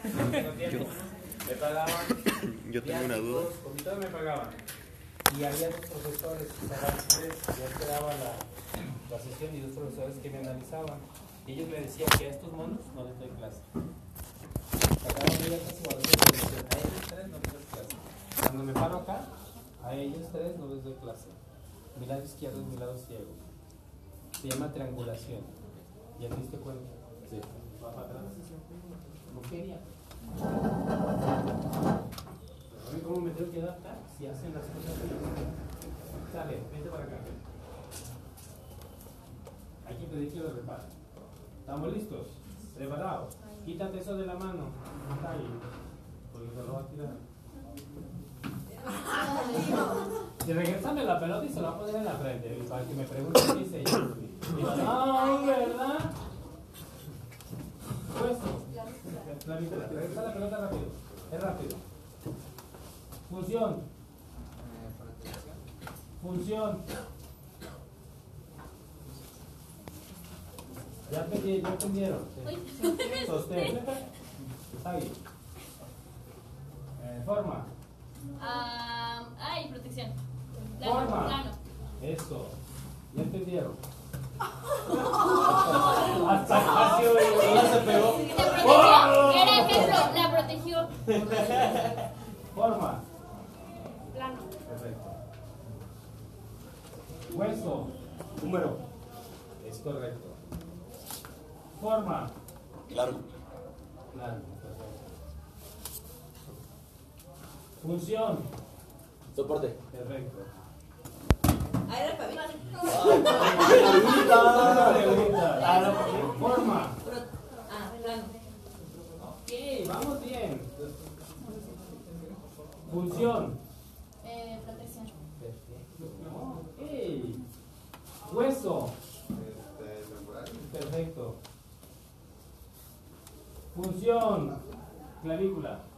Tiempo. Me pagaban. Yo tengo una duda. viáticos, Poquito me pagaban. Y había dos profesores, tres, yo esperaba la, la sesión y dos profesores que me analizaban. Y ellos me decían que a estos monos no les doy clase. Sacaban abiertas y guardadas y me decían, a ellos tres no les doy clase. Cuando me paro acá, a ellos tres no les doy clase. Mi lado izquierdo es mi lado ciego. Se llama triangulación. ¿Ya te diste cuenta? Sí. Atrás. Como quería. Pero ¿Cómo me tengo que adaptar si hacen las cosas bien? Sale, vente para acá. Hay que pedir que lo reparen. ¿Estamos listos? ¿Preparados? Quítate eso de la mano. Está ahí. Porque se lo va a tirar. Y regresame la pelota y se la va a poner en la frente. Y para que me pregunte qué hice yo. Y ¿verdad? Regresa la pelota rápido. Es rápido. Función. Función. Ya entendí- ya entendieron. Sí. Sostén. Está bien. Eh, forma. Ah, ay, protección. Forma. Plano, plano. Eso. ¿Ya entendieron? Hasta casi ya se pegó. La protegió. Era ejemplo, la protegió. Forma. Plano. Perfecto. Hueso. Número. Es correcto. Forma. Claro. Claro, perfecto. Función. Soporte. Perfecto. Ah, era para mí. Pregunta. Forma. Ah, plano. Ok, vamos bien. Función. Eh, protección. Perfecto. Ok. Hueso. Perfecto. Función. Clavícula.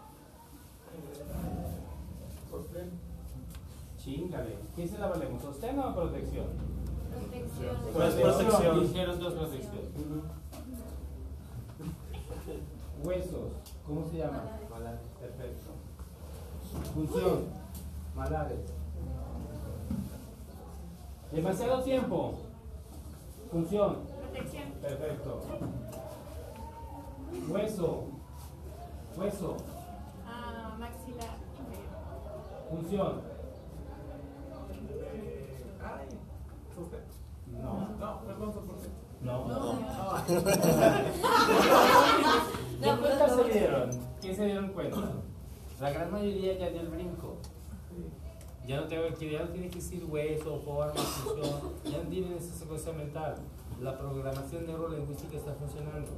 Chingale. ¿Qué se la valemos? ¿Sostén o protección? Protección. Pues protección. Dijeron dos protección. Huesos. ¿Cómo se llama? Malares. Perfecto. Función. Malares. Demasiado tiempo. Función. Protección. Perfecto. Hueso. Hueso. Ah, maxilar. Función. No. No. No. ¿Qué No, cuenta no, se dieron? ¿Qué se dieron cuenta? La gran mayoría ya dio el brinco. Ya no tengo que, ya no tiene que decir hueso, forma, función. Ya no tienen esa secuencia mental. La programación neurolingüística está funcionando.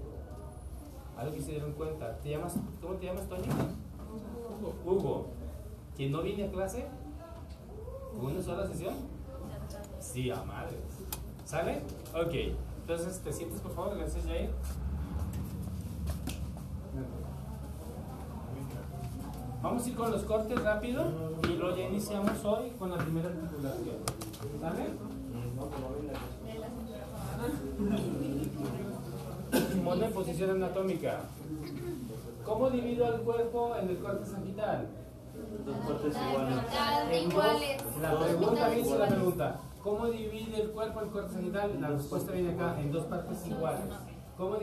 Algo que se dieron cuenta. ¿Te llamas, ¿Cómo te llamas, Toño? Hugo. ¿Que no viene a clase? ¿Con una sola sesión? Sí, a madre. ¿Sale? Ok. Entonces, ¿te sientes, por favor? Gracias, Jair. Vamos a ir con los cortes rápido y luego ya iniciamos hoy con la primera articulación. ¿Sale? Simón en posición anatómica. ¿Cómo divido el cuerpo en el corte sagital? Dos partes iguales. Iguales. La pregunta dice la pregunta. ¿Cómo divide el cuerpo el corte sagital? La respuesta viene acá, en dos partes iguales. ¿Cómo,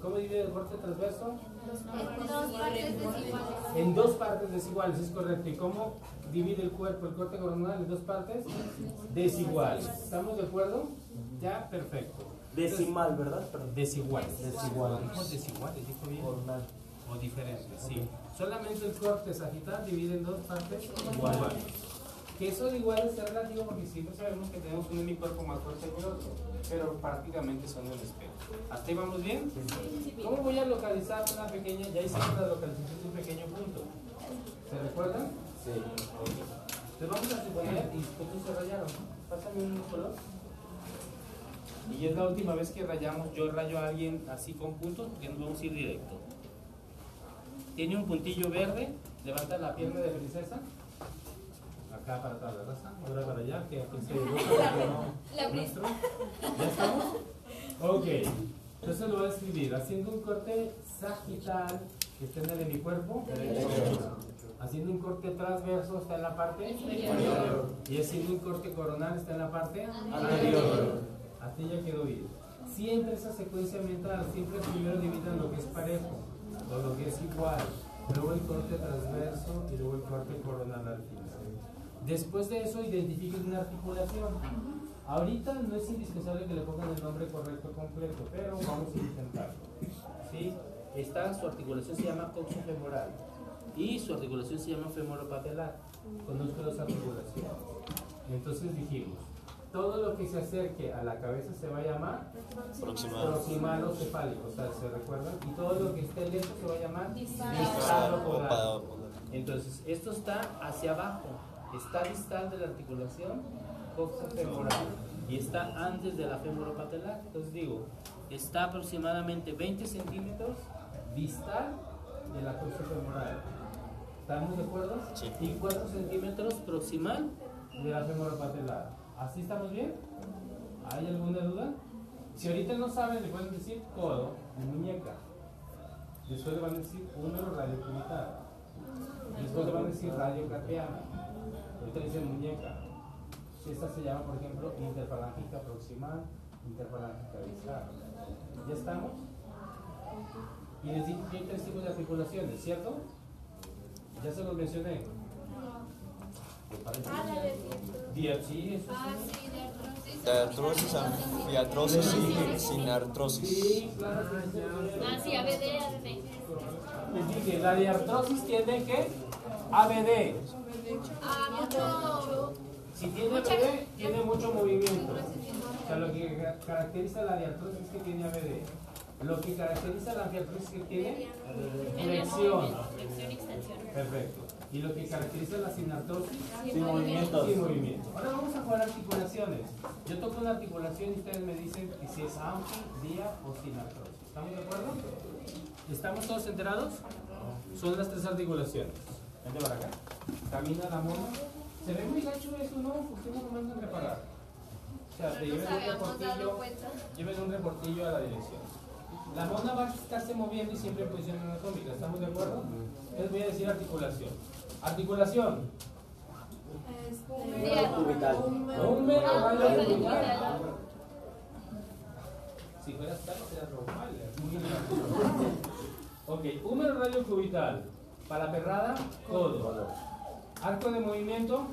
cómo divide el corte transverso? En dos partes desiguales. En dos partes desiguales, es correcto. ¿Y cómo divide el cuerpo el corte coronal en dos partes? Desiguales. ¿Estamos de acuerdo? Ya, perfecto. Decimal, ¿verdad? Perdón. Desiguales. Desiguales. Desiguales, dijo bien. Coronal. O diferentes, sí. Solamente el corte sagital divide en dos partes iguales. Que eso igual es relativo porque siempre sabemos que tenemos un hemicuerpo más fuerte que el otro, pero prácticamente son un espejo. ¿Hasta ahí vamos bien? ¿Cómo voy a localizar una pequeña? Ya hicimos la localización de un pequeño punto. ¿Se recuerdan? Sí. Entonces vamos a suponer, y puntos se rayaron. Pásame un color. Y es la última vez que rayamos, yo rayo a alguien así con puntos, porque nos vamos a ir directo. Tiene un puntillo verde, levanta la pierna de princesa. Acá para atrás, ¿verdad? Ahora para allá, que aquí se dibuja, porque no- La nuestro. ¿Ya estamos? Ok. Entonces lo voy a escribir, haciendo un corte sagital que está en el hemicuerpo Haciendo un corte transverso está en la parte Inferior. Y haciendo un corte coronal está en la parte anterior. Hasta ya quedó bien. Siempre esa secuencia mental, siempre primero dividan lo que es parejo, o lo que es igual, luego el corte transverso y luego el corte coronal al final. Después de eso identifiquen una articulación. Ahorita no es indispensable que le pongan el nombre correcto completo, pero vamos a intentarlo. ¿Sí? Esta, su articulación se llama coxofemoral y su articulación se llama femoropatelar. Conozco las articulaciones. Entonces dijimos, todo lo que se acerque a la cabeza se va a llamar Proximal. proximal o cefálico, o sea, ¿se recuerdan? Y todo lo que esté lejos se va a llamar Distal. distal o Entonces, esto está hacia abajo, está distal de la articulación coxofemoral y está antes de la femoropatelar. Entonces digo, está aproximadamente 20 centímetros distal de la coxofemoral. ¿Estamos de acuerdo? Sí. Y 4 centímetros proximal de la femoropatelar. ¿Así estamos bien? ¿Hay alguna duda? Si ahorita no saben, le pueden decir codo y muñeca. Después le van a decir húmero radiocubital. Después le van a decir radiocarpiana. Ahorita dicen muñeca. Esta se llama, por ejemplo, interfalángica proximal, interfalángica distal. ¿Ya estamos? Y les dije que hay tres tipos de articulaciones, ¿cierto? Ya se los mencioné. ¿Te parece? Ah, la de Dia- sí, eso Ah, sí. sí, de artrosis. De artrosis, anfiartrosis y sin artrosis. Sí, claro. Ah, sí, ABD, ABD. Les dije, la diartrosis tiene que ABD. Si tiene ABD, tiene mucho movimiento. O sea, lo que ca- caracteriza la diartrosis es que tiene ABD. Lo que caracteriza la anfiartrosis es que tiene flexión. Perfecto. Y lo que caracteriza la sinartrosis Sin movimientos. sin movimiento. Ahora vamos a jugar articulaciones. Yo toco una articulación y ustedes me dicen que si es anfi, dia o sinartrosis. ¿Estamos de acuerdo? ¿Estamos todos enterados? Son las tres articulaciones. Vente para acá. Camina la mona. Se ve muy gacho eso, ¿no? ¿Por qué no lo mandan reparar? O sea, te No lleven un reportillo, lleven un reportillo a la dirección. La mona va a estarse moviendo y siempre en posición anatómica. ¿Estamos de acuerdo? Entonces voy a decir articulación. Articulación. Cubital. Húmero radio radio cubital. Si fueras tal, sería normal. Muy bien. Ok, húmero radio cubital. Para perrada, codo. Arco de movimiento,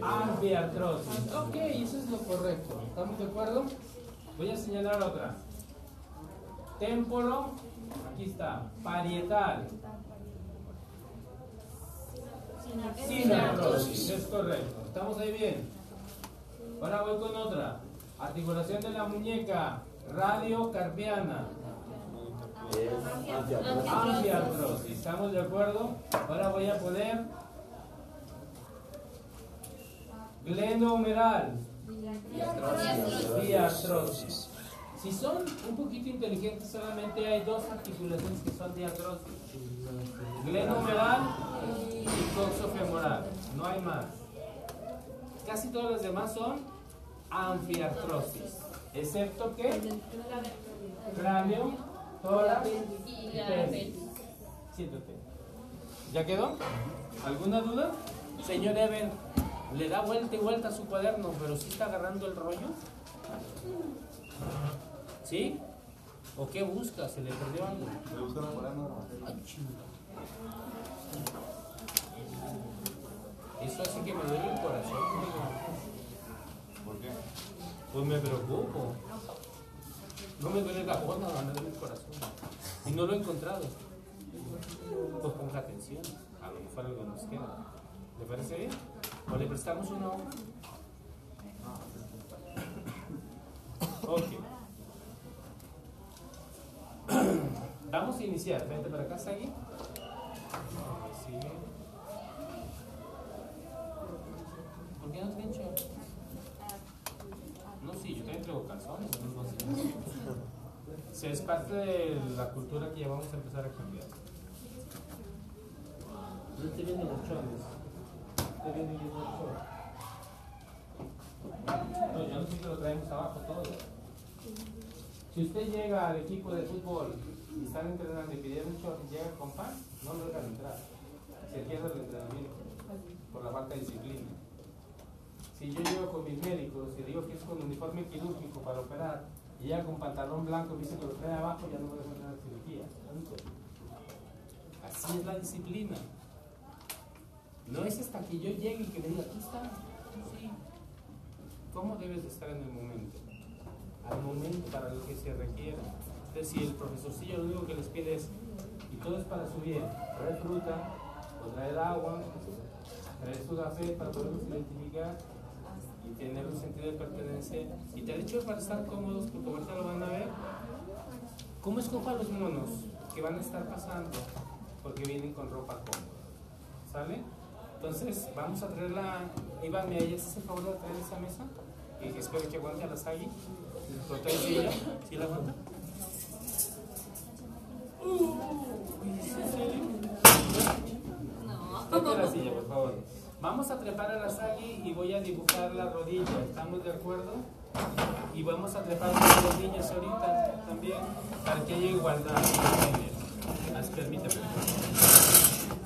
anfiartrosis. Ok, eso es lo correcto. ¿Estamos de acuerdo? Voy a señalar otra. Témporo, aquí está. Parietal. Sinartrosis, es correcto. ¿Estamos ahí bien? Ahora voy con otra. Articulación de la muñeca, radiocarpiana. Anfiartrosis, ¿estamos de acuerdo? Ahora voy a poner glenohumeral, diartrosis. Si son un poquito inteligentes, solamente hay dos articulaciones que son diartrosis. Glenohumeral y coxofemoral. No hay más. Casi todas las demás son anfiartrosis. Excepto que cráneo, tórax Y la pelvis. Siéntate. ¿Ya quedó? ¿Alguna duda? Señor Ever, le da vuelta y vuelta a su cuaderno, pero sí está agarrando el rollo. ¿Sí? ¿O qué busca? ¿Se le perdió algo? Ay, chinga. Eso hace que me duele el corazón. amigo. ¿Por qué? Pues me preocupo. No me duele la bola, me duele el corazón. Y no lo he encontrado. Pues ponga atención. A lo mejor algo nos queda. ¿Le parece bien? ¿O le prestamos una hoja? Ok. Vamos a iniciar. Vente para acá, Sagui. ¿Por qué no trincho? No, sí, yo también traigo calzones. no es Sí, es parte de la cultura que ya vamos a empezar a cambiar. No estoy viendo los chones. Estoy viendo yo los chones. No, yo no sé que lo traemos abajo todo. Si usted llega al equipo de fútbol y están entrenando y pidieron un short y llega con pan, no lo dejan entrar. Se pierde el entrenamiento por la falta de disciplina. Si yo llego con mis médicos y digo que es con uniforme quirúrgico para operar y llega con pantalón blanco dice que lo trae abajo, ya no a hacer la cirugía. Así es la disciplina. No es hasta que yo llegue y que me diga, aquí está. Sí. ¿Cómo debes de estar en el momento? Al momento para lo que se requiera. Entonces, si el profesorcillo lo único que les pide es, y todo es para su bien, traer fruta, o traer agua, traer su café para poderlos identificar y tener un sentido de pertenencia. Y te ha dicho para estar cómodos, porque ahorita lo van a ver. ¿Cómo escojo a los monos que van a estar pasando? Porque vienen con ropa cómoda. ¿Sale? Entonces, vamos a traerla. Iván, ¿me haces el favor de traer esa mesa? Y espero que aguante a la sagui. ¿Lo traes ella? ¿Sí la aguanta? ¿es en serio? Vete a la silla, por favor. Vamos a trepar a la sagui y voy a dibujar la rodilla. ¿Estamos de acuerdo? Y vamos a trepar las rodillas ahorita también para que haya igualdad de género. As- Permíteme.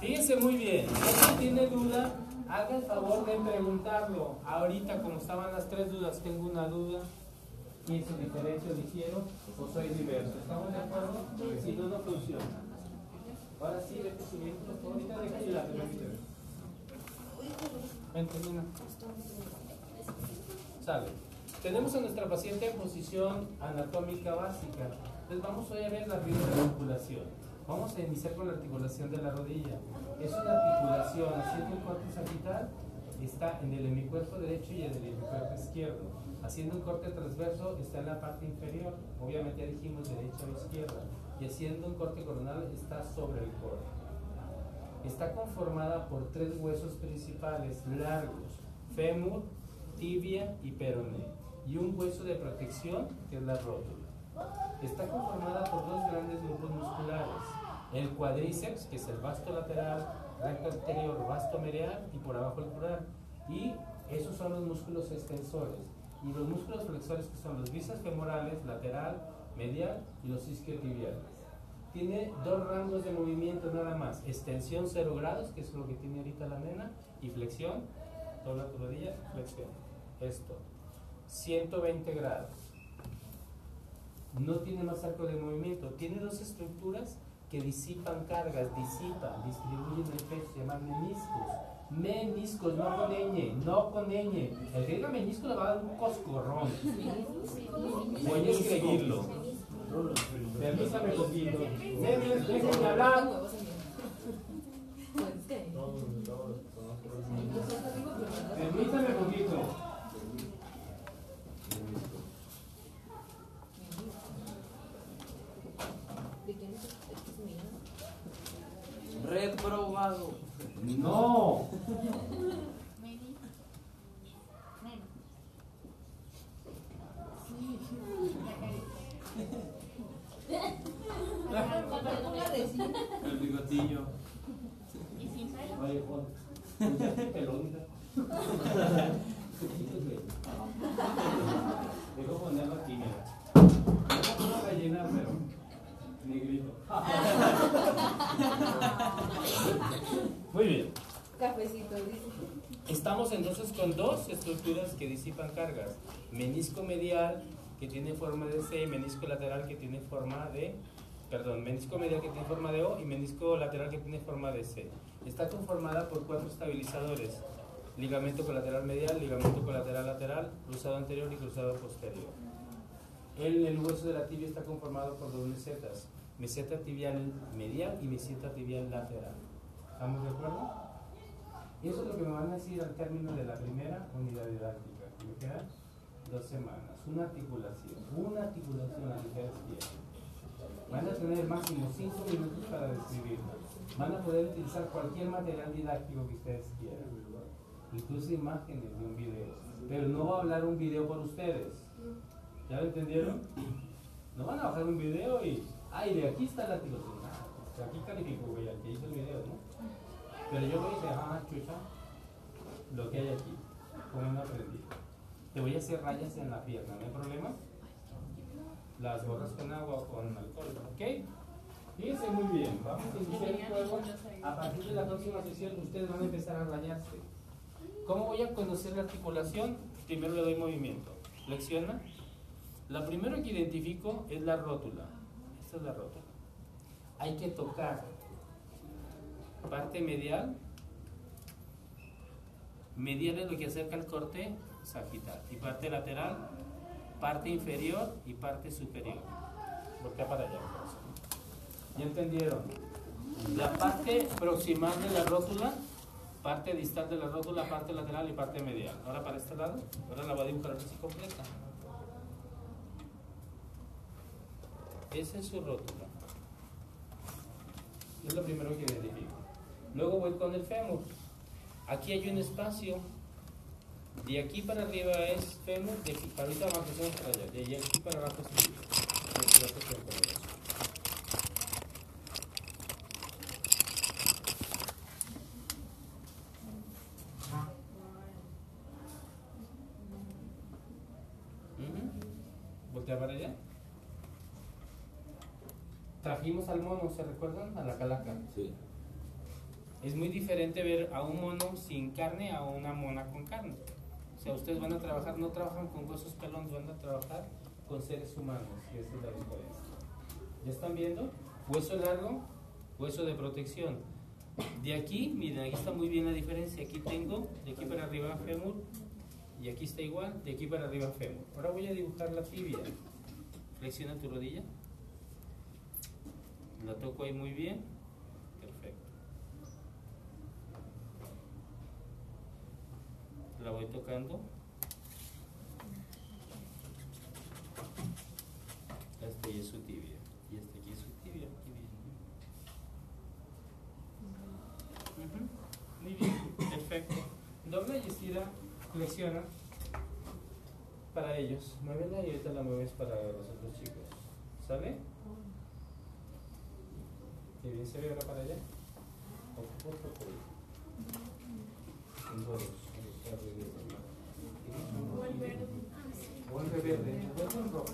Fíjense muy bien. Si alguien tiene duda, haga el favor de preguntarlo. Ahorita, como estaban las tres dudas, tengo una duda. ¿Pienso diferente o difiero? ¿O soy diverso? ¿Estamos de acuerdo? Si no, no funciona. Ahora sí, vete subiendo. Ahorita deja ayudar, permíteme. Vente. Sale. Tenemos a nuestra paciente en posición anatómica básica. Entonces vamos hoy a ver la articulación. Vamos a iniciar con la articulación de la rodilla. Es una articulación haciendo un corte sagital, está en el hemicuerpo derecho y en el hemicuerpo izquierdo. Haciendo un corte transverso está en la parte inferior, obviamente dijimos derecha o izquierda. Y haciendo un corte coronal está sobre el corte. Está conformada por tres huesos principales largos, fémur, tibia y peroné, y un hueso de protección que es la rótula. Está conformada por dos grandes grupos musculares, el cuádriceps, que es el vasto lateral, recto anterior, vasto medial y por abajo el plural. Y esos son los músculos extensores. Y los músculos flexores que son los bíceps femorales, lateral, medial y los isquiotibiales. Tiene dos rangos de movimiento nada más. Extensión 0 grados, que es lo que tiene ahorita la nena, y flexión, dobla tu rodilla, flexión. Esto. 120 grados. No tiene más arco de movimiento. Tiene dos estructuras que disipan cargas, disipan, distribuyen el peso, se llaman meniscos. Meniscos, no con ñ, no con ñ. El que diga menisco le va a dar un coscorrón. Voy a escribirlo. Permítame poquito. Déjenme hablar. Permítame poquito. Reprobado. No. El bigotillo. Oye, Juan. Pelonita. Dejo ponerlo aquí, mira. No va a llenar, pero. Negrito. Muy bien. Cafecito, dice. Estamos entonces con dos estructuras que disipan cargas. Menisco medial que tiene forma de C, menisco lateral que tiene forma de, perdón, menisco medial que tiene forma de O y menisco lateral que tiene forma de C. Está conformada por cuatro estabilizadores. Ligamento colateral medial, ligamento colateral lateral, cruzado anterior y cruzado posterior. El, el hueso de la tibia está conformado por dos mesetas. Meseta tibial medial y meseta tibial lateral. ¿Estamos de acuerdo? Y eso es lo que me van a decir al término de la primera unidad didáctica, me quedan dos semanas. Una articulación, una articulación a quieren. Van a tener máximo cinco minutos para describirla. Van a poder utilizar cualquier material didáctico que ustedes quieran, incluso imágenes de un video. Pero no va a hablar un video por ustedes. ¿Ya lo entendieron? No van a bajar un video y, ay, de aquí está la articulación. Ah, de aquí calificó, güey, al que hizo el video, ¿no? Pero yo voy a decir, ah, chucha, lo que hay aquí, como no aprendí. Te voy a hacer rayas en la pierna, ¿no hay problema? Las borras con agua o con alcohol, ¿ok? Fíjense muy bien, vamos a iniciar el juego. A partir de la próxima sesión ustedes van a empezar a rayarse. ¿Cómo voy a conocer la articulación? Primero le doy movimiento. Flexiona. La primero que identifico es la rótula. Esta es la rótula. Hay que tocar parte medial. Medial es lo que acerca el corte sagital. Y parte lateral, parte inferior y parte superior. Voltea para allá. ¿Ya entendieron? La parte proximal de la rótula, parte distal de la rótula, parte lateral y parte medial. Ahora para este lado, ahora la voy a dibujar así completa. Esa es su rótula. Es lo primero que identifico. Luego voy con el fémur. Aquí hay un espacio. De aquí para arriba es fémur, de aquí para abajo es para allá. De aquí para abajo es tibia. Voltea para allá. Trajimos al mono, ¿se recuerdan? A la calaca. Sí. Es muy diferente ver a un mono sin carne a una mona con carne. O sea, ustedes van a trabajar, no trabajan con huesos pelones, van a trabajar con seres humanos. Y esa es la diferencia. ¿Ya están viendo? Hueso largo, hueso de protección. De aquí, miren, aquí está muy bien la diferencia. Aquí tengo, de aquí para arriba fémur, y aquí está igual, de aquí para arriba fémur. Ahora voy a dibujar la tibia. Flexiona tu rodilla. La toco ahí muy bien. Perfecto. La voy tocando. Este ya es su tibia. Y este aquí es su tibia. Aquí. Muy bien, perfecto. Dobla y estira, flexiona para ellos. Muévela y ahorita la mueves para los otros chicos. ¿Sale? ¿Qué bien se ve ahora para allá? El verde. O rojo.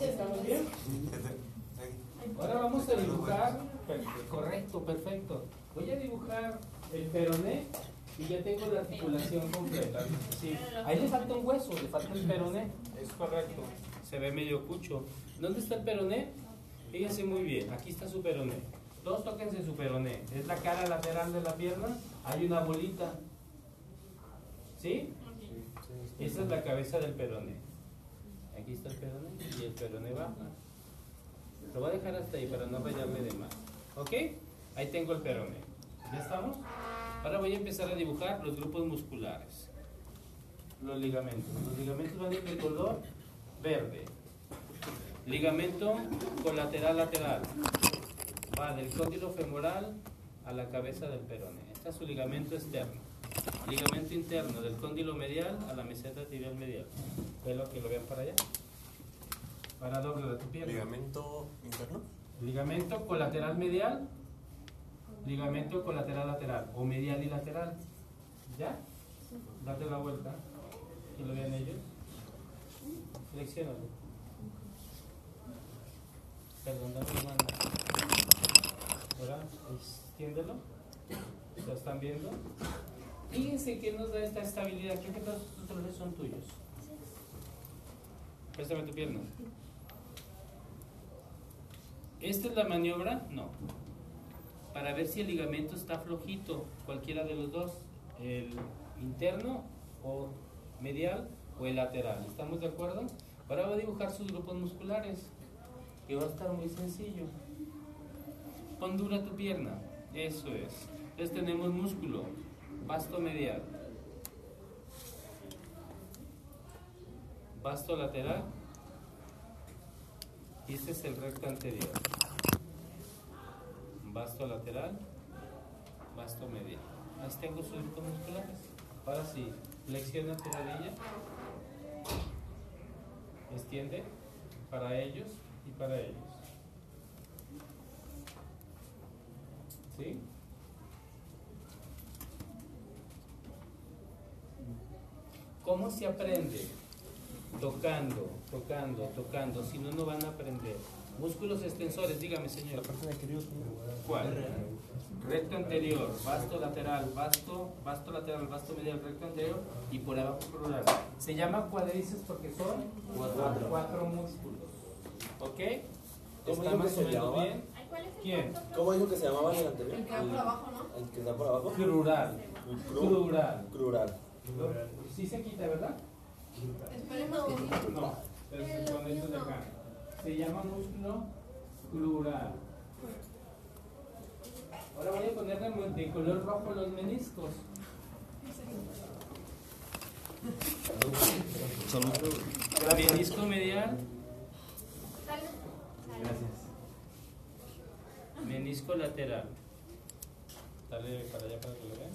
¿Estamos bien? Ahora vamos a dibujar. Correcto, perfecto. Voy a dibujar el peroné y ya tengo la articulación completa. Sí. Ahí le falta un hueso, le falta el peroné. Es correcto. Se ve medio cucho. ¿Dónde está el peroné? Fíjense muy bien. Aquí está su peroné. Todos tóquense su peroné. Es la cara lateral de la pierna. Hay una bolita. ¿Sí? Esa es la cabeza del peroné. Aquí está el peroné y el peroné baja. Lo voy a dejar hasta ahí para no rayarme de más. ¿Ok? Ahí tengo el peroné. ¿Ya estamos? Ahora voy a empezar a dibujar los grupos musculares. Los ligamentos. Los ligamentos van a ir de color verde. Ligamento colateral lateral. Va del cóndilo femoral a la cabeza del peroné. Este es su ligamento externo. Ligamento interno del cóndilo medial a la meseta tibial medial. Velo que lo vean para allá. Para doble de tu pierna. Ligamento interno. Ligamento colateral medial, ligamento colateral lateral o medial y lateral. ¿Ya? Date la vuelta. Que lo vean ellos. Seleccionalo. Perdón, dame la mano. Ahora, extiéndelo. ¿Lo están viendo? Fíjense que nos da esta estabilidad. ¿Qué que todos estos colores son tuyos? Préstame tu pierna. ¿Esta es la maniobra? No. Para ver si el ligamento está flojito, cualquiera de los dos, el interno o medial o el lateral. ¿Estamos de acuerdo? Ahora voy a dibujar sus grupos musculares, que va a estar muy sencillo. Pon dura tu pierna, eso es. Entonces tenemos músculo, vasto medial, vasto lateral, y este es el recto anterior. Vasto lateral, vasto medial. Ahí tengo sus grupos musculares. Ahora sí, flexiona tu rodilla. Extiende para ellos y para ellos. ¿Sí? ¿Cómo se aprende? tocando, tocando, tocando, si no, no van a aprender. Músculos extensores, dígame señor. ¿Cuál? Recto anterior, vasto lateral, vasto, vasto lateral, vasto medial, recto anterior y por abajo crural. Se llama cuádriceps porque son cuatro, cuatro músculos. ¿Ok? ¿Cómo ¿Está más o menos bien? Ay, ¿cuál es el ¿Quién? ¿Cómo dijo que se llamaba el anterior? El que va por abajo, ¿no? ¿El que está por abajo? Crural. Cru- Crural. Crural. Sí se quita, ¿verdad? Esperemos que sí. No, pero se pone esto de acá. Se llama músculo plural. Ahora voy a ponerle de color rojo los meniscos. Menisco medial. Gracias. Menisco lateral. Dale para allá para que lo vean.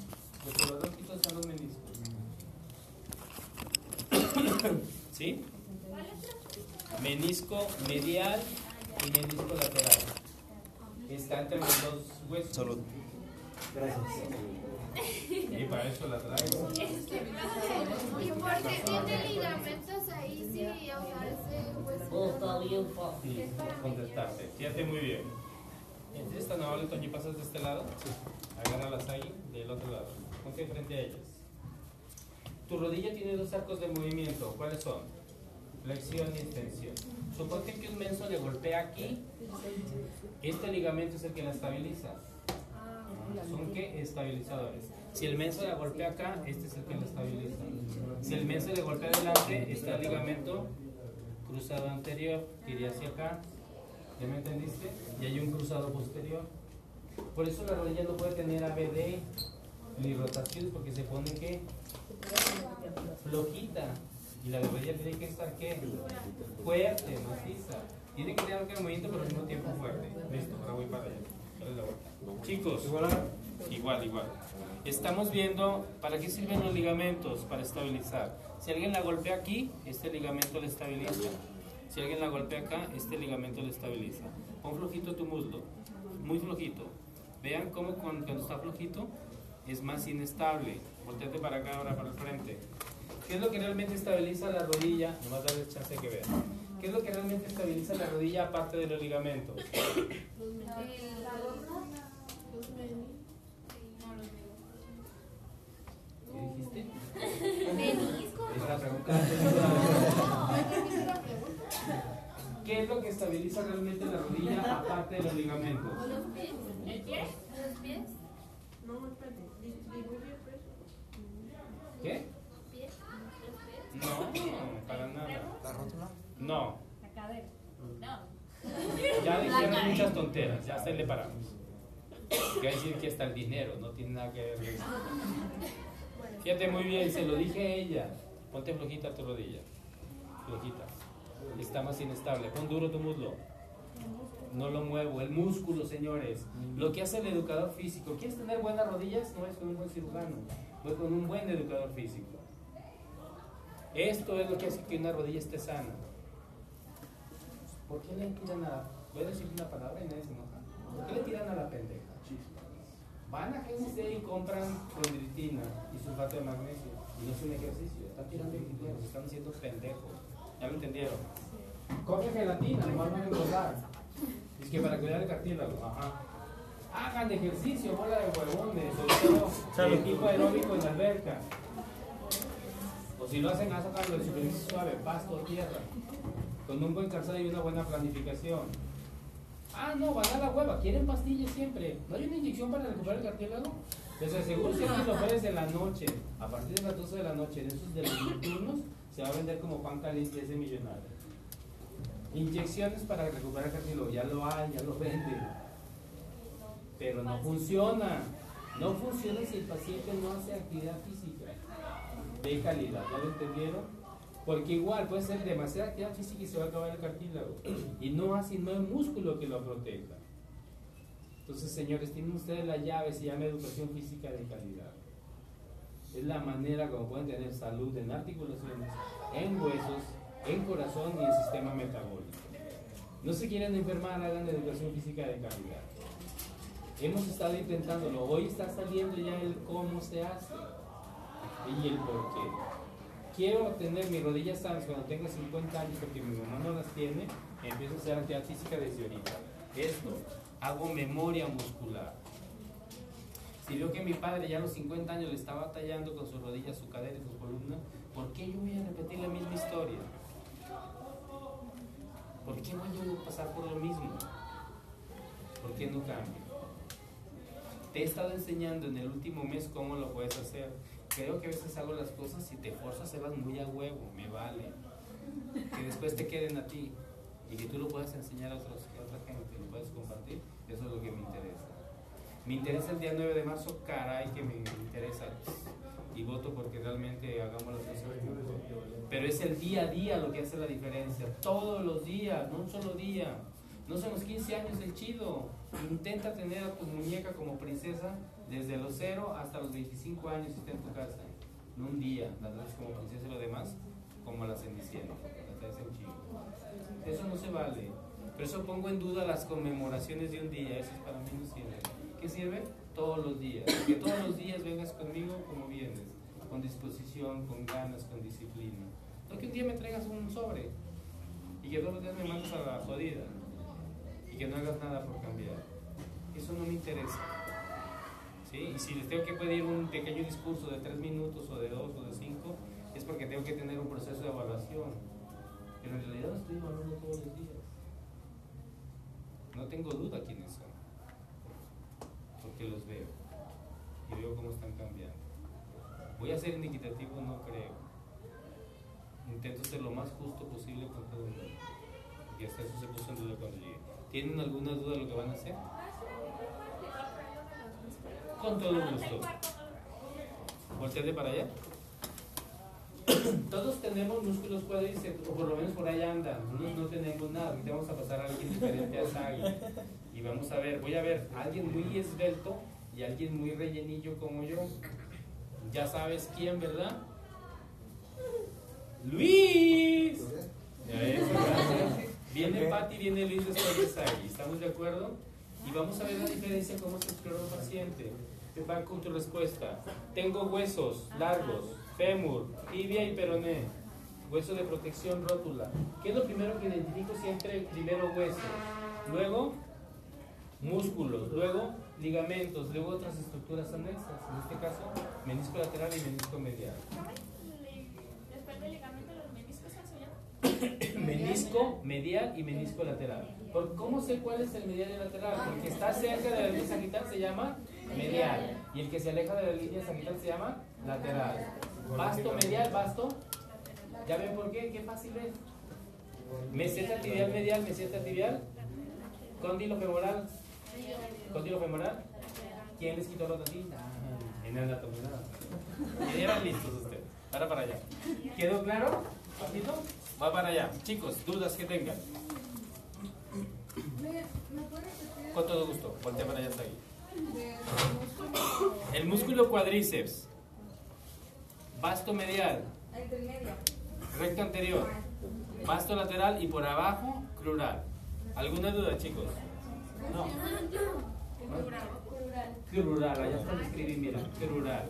Los color rojitos son los meniscos. ¿Sí? Menisco medial y menisco lateral. Está entre los dos huesos. Salud. Y para eso la traigo. ¿Y por qué tiene ligamentos ahí? Sí, o sea, ese hueso. Sí, contestarte. Fíjate muy bien. Entonces, esta amable, Toño, pasas de este lado. Agárralas ahí, del otro lado. Ponte frente a ellas. Tu rodilla tiene dos arcos de movimiento. ¿Cuáles son? Flexión y extensión. Suponte que un menso le golpea aquí. Este ligamento es el que la estabiliza. Son qué? Estabilizadores. Si el menso le golpea acá, este es el que la estabiliza. Si el menso le golpea adelante, está el ligamento cruzado anterior, que iría hacia acá. ¿Ya me entendiste? Y hay un cruzado posterior. Por eso la rodilla no puede tener ABD ni rotación porque se pone que flojita. Y la rodilla tiene que estar ¿qué? fuerte, maciza. Tiene que tener un movimiento pero al mismo tiempo fuerte. Listo, ahora voy para allá. Chicos, igual, igual. Estamos viendo para qué sirven los ligamentos, para estabilizar. Si alguien la golpea aquí, este ligamento le estabiliza. Si alguien la golpea acá, este ligamento le estabiliza. Pon flojito tu muslo, muy flojito. Vean cómo cuando, cuando está flojito es más inestable. Volteate para acá, ahora para el frente. ¿Qué es lo que realmente estabiliza la rodilla? Nomás darles chance que vean. ¿Qué es lo que realmente estabiliza la rodilla aparte de los ligamentos? ¿Qué dijiste? Menisco. ¿Qué es lo que estabiliza realmente la rodilla aparte de los ligamentos? ¿Los pies? ¿El pie? ¿Los pies? ¿Qué? ¿Pies? ¿Los pies? No, para nada. ¿La rótula? No, La cadera. No. ya dijeron muchas tonteras, ya se le paramos. Quiere decir que hasta el dinero no tiene nada que ver con eso. Fíjate muy bien, se lo dije a ella. Ponte flojita tu rodilla. Flojita. Está más inestable. Pon duro tu muslo. No lo muevo. El músculo, señores. Lo que hace el educador físico. ¿Quieres tener buenas rodillas? No es con un buen cirujano. Voy con un buen educador físico. Esto es lo que hace que una rodilla esté sana. ¿Por qué le tiran a.? Voy a decir una palabra y nadie se enoja. ¿Por qué le tiran a la pendeja? Van a GNC y compran condritina y sulfato de magnesio. Y no es un ejercicio. Están tirando dinero, están haciendo pendejos. ¿Ya me entendieron? Coge gelatina, nomás van a engordar. Es que para cuidar el cartílago. Ajá. Hagan ejercicio, bola de huevones, sobre todo el equipo aeróbico en la alberca. O si lo hacen, a sacarlo de superficie suave, pasto, tierra. Con un buen calzado y una buena planificación. Ah, no, van a la hueva, quieren pastillas siempre. ¿No hay una inyección para recuperar el cartílago? Les aseguro si alguien lo puedes en la noche, a partir de las 12 de la noche, en esos de los nocturnos, se va a vender como pan caliente ese millonario. Inyecciones para recuperar cartílago, ya lo hay, ya lo venden. Pero no funciona. No funciona si el paciente no hace actividad física de calidad. ¿Ya lo entendieron? Porque igual puede ser demasiada actividad física y se va a acabar el cartílago. Y no así, no hay músculo que lo proteja. Entonces, señores, tienen ustedes la llave, se llama educación física de calidad. Es la manera como pueden tener salud en articulaciones, en huesos, en corazón y en sistema metabólico. No se quieren enfermar, hagan educación física de calidad. Hemos estado intentándolo. Hoy está saliendo ya el cómo se hace y el por qué. quiero tener mis rodillas sanas cuando tenga 50 años porque mi mamá no las tiene, empiezo a hacer actividad física desde ahorita. Esto, hago memoria muscular. Si veo que mi padre ya a los 50 años le está batallando con sus rodillas, su cadera y su columna, ¿por qué yo voy a repetir la misma historia? ¿Por qué voy yo a pasar por lo mismo? ¿Por qué no cambio? Te he estado enseñando en el último mes cómo lo puedes hacer. Creo que a veces hago las cosas y te forzas, se vas muy a huevo, me vale. Que después te queden a ti y que tú lo puedas enseñar a, a otra gente, lo puedes compartir. Eso es lo que me interesa. Me interesa el día 9 de marzo, caray que me interesa. Y voto porque realmente hagamos las cosas Pero es el día a día lo que hace la diferencia. Todos los días, no un solo día. No son los 15 años del chido. Intenta tener a tu muñeca como princesa desde los 0 hasta los 25 años si está en tu casa. No un día, la traes como princesa y lo demás como la cenicienta. La traes en chido. Eso no se vale. Por eso pongo en duda las conmemoraciones de un día. Eso es para mí no sirve. ¿Qué sirve? Todos los días. Que todos los días vengas conmigo como vienes. Con disposición, con ganas, con disciplina. No que un día me traigas un sobre y que todos los días me mandes a la jodida y que no hagas nada por cambiar. Eso no me interesa. ¿Sí? Y si les tengo que pedir un pequeño discurso de tres minutos o de dos o de cinco, es porque tengo que tener un proceso de evaluación. Pero en realidad estoy evaluando todos los días. No tengo duda quiénes son. Porque los veo. Y veo cómo están cambiando. Voy a ser inequitativo, no creo. Intento ser lo más justo posible con todo el mundo. Y hasta eso se puso en duda cuando llegué. ¿Tienen alguna duda de lo que van a hacer? Con todo gusto. Volteate para allá. Todos tenemos músculos cuádriceps, o por lo menos por ahí andan. Unos no tenemos nada. Ahorita vamos a pasar a alguien diferente a Sagi. Y vamos a ver, voy a ver a alguien muy esbelto y alguien muy rellenillo como yo. Ya sabes quién, ¿verdad? Luis. Ya ves. Viene Patti, viene Luis después de Sagi. ¿Estamos de acuerdo? Y vamos a ver la diferencia cómo se explora un paciente. Va con tu respuesta. Tengo huesos largos, fémur, tibia y peroné. Hueso de protección rótula. ¿Qué es lo primero que identifico siempre? Primero hueso. Luego músculos. Luego ligamentos. Luego otras estructuras anexas. En este caso, menisco lateral y menisco medial. Después del ligamento, los meniscos se menisco medial y menisco lateral. ¿Por ¿Cómo sé cuál es el medial y el lateral? Porque está cerca de la línea sagital se llama medial y el que se aleja de la línea sagital se llama lateral. Basto medial, basto. ¿Ya ven por qué? Qué fácil es. Meseta tibial medial, meseta tibial. Cóndilo femoral. Cóndilo femoral. ¿Quién les quitó la tatita? En anatomía. Ya eran listos ustedes. Ahora para allá. ¿Quedó claro? ¿Papito? Va para allá. Chicos, dudas que tengan. Con todo gusto. Voltea para allá hasta ahí. El músculo cuadríceps. Vasto medial. Recto anterior. Vasto lateral y por abajo crural. ¿Alguna duda, chicos? No. Crural. Allá está escribí, mira. Crural.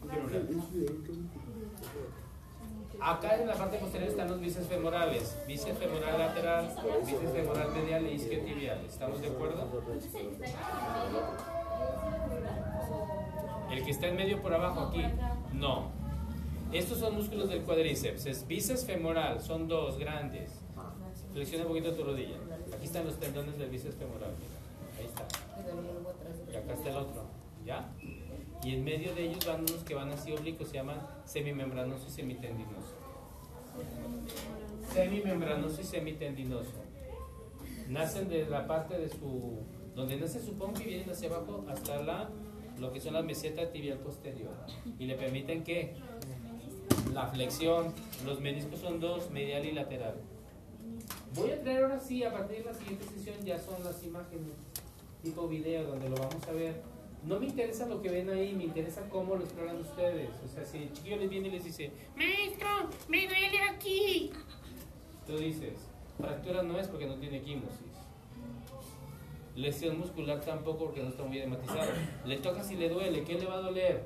Crural. Acá en la parte posterior están los bíceps femorales. Bíceps femoral lateral, bíceps femoral medial e isquiotibial. ¿Estamos de acuerdo? El que está en medio por abajo aquí. No. Estos son músculos del cuadríceps. Es bíceps femoral. Son dos grandes. Flexiona un poquito tu rodilla. Aquí están los tendones del bíceps femoral. Mira. Ahí está. Y acá está el otro. ¿Ya? Y en medio de ellos van unos que van así oblicuos, se llaman semimembranoso y semitendinoso. Semimembranoso y semitendinoso. Nacen de la parte de su. donde nace su pompa y vienen hacia abajo hasta la lo que son las mesetas tibial posterior. Y le permiten que la flexión, los meniscos son dos, medial y lateral. Voy a traer ahora sí, a partir de la siguiente sesión ya son las imágenes, tipo video, donde lo vamos a ver. No me interesa lo que ven ahí, me interesa cómo lo exploran ustedes. O sea, si el chiquillo les viene y les dice, maestro, me duele aquí. Tú dices, fractura no es porque no tiene quimosis. Lesión muscular tampoco porque no está muy edematizado. Le toca si le duele, ¿qué le va a doler?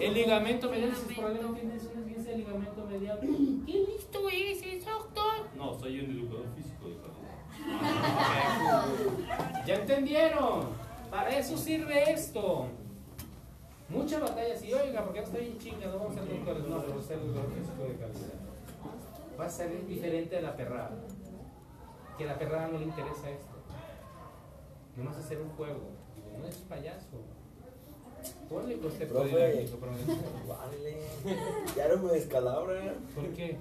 El ligamento medial, dices, probablemente tienes esguince ligamento medial. ¿Qué listo es ese doctor? No, soy un educador físico. de- ¿Ya entendieron? Para eso sirve esto. Mucha batalla. Si oiga, porque no está bien chinga, no vamos a ser doctores. No, pero ser educador físico de calidad. Va a ser diferente de la perrada. Que a la perrada no le interesa esto. No vas a hacer un juego. Digo, no es payaso. Ponle profe. Vale. Ya no me descalabra ¿Por qué?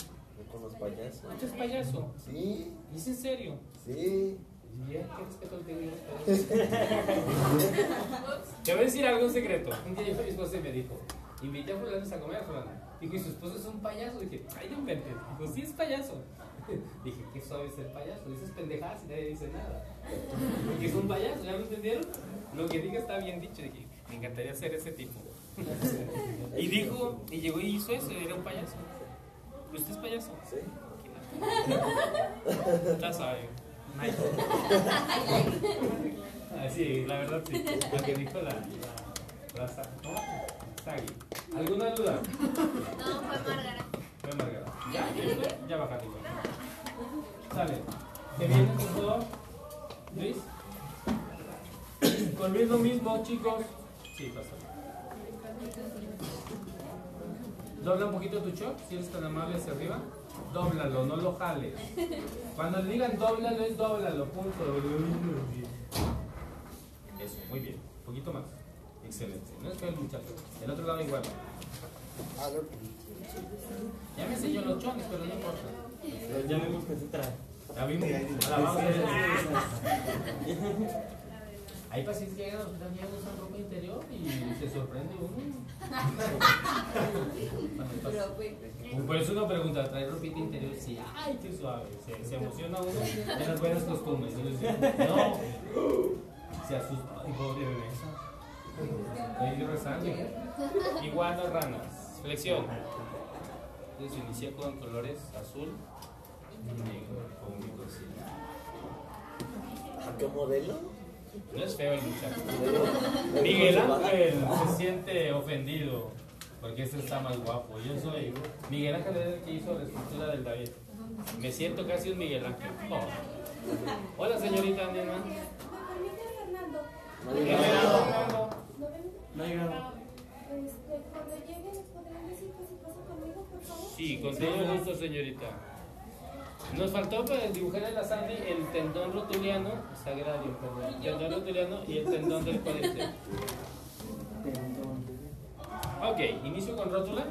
con los payasos. ¿Tú es payaso? Sí, ¿Y es en serio? sí. Bien, ¿qué respeto te? Te voy a decir algo en secreto. Un día llegó mi esposa y me dijo, invité a fulano a comer a fulano. Dijo, y su esposo es un payaso. Dije, ay, no inventes. Dijo, sí es payaso. Dije, qué suave es el payaso. Dices pendejadas y nadie dice nada. Porque es un payaso, ¿ya lo entendieron? Lo que diga está bien dicho. Dije, me encantaría ser ese tipo. Y dijo, y llegó y hizo eso, era un payaso. ¿Usted es payaso? Sí. Ya sabe. Ah, sí, la verdad sí. Lo que dijo la, la, ¿cómo? Sagi. ¿Alguna duda? No, fue Margarita. Fue Margarita. Ya, ya, ya bajaste. Sale. ¿Te viene favor? Luis. Con Luis lo mismo, chicos. Sí, pasa. Dobla un poquito tu shock, si eres tan amable hacia arriba. Dóblalo, no lo jales. Cuando le digan dóblalo, es dóblalo, punto. Eso, muy bien. Un poquito más. Excelente. No es que el muchacho. El otro lado igual. Ya me enseñó los chones, pero no importa. Ya vimos que se trae. Ya vimos. Ahora vamos a ver. Hay pacientes que llegan al hospital ya usan ropa interior y se sorprende uno. Por eso uno pregunta, ¿trae ropita interior? Sí, ay, qué suave. Se, se emociona uno de las buenas costumbres. Y uno dice, no. Se asusta. Ay, pobre bebé. Ahí rezando. Igual las ranas. Flexión. Entonces inicia con colores azul y negro, mi cosita. ¿A qué modelo? No es feo el muchacho. Miguel Ángel se siente ofendido porque este está más guapo. Yo soy Miguel Ángel es el que hizo la escultura del David. Me siento casi un Miguel Ángel. Oh. Hola señorita Nena. ¿Me permite, Fernando? ¿Qué me da, Fernando? ¿No? No ha llegado. Este, cuando llegue, ¿les podrían decir que si pasa conmigo, por favor? Sí, con todo gusto señorita. Nos faltó pues, dibujar en la Sandy el tendón rotuliano, sagrario, perdón, el tendón rotuliano y el tendón del cuádriceps. Ok, inicio con rótula.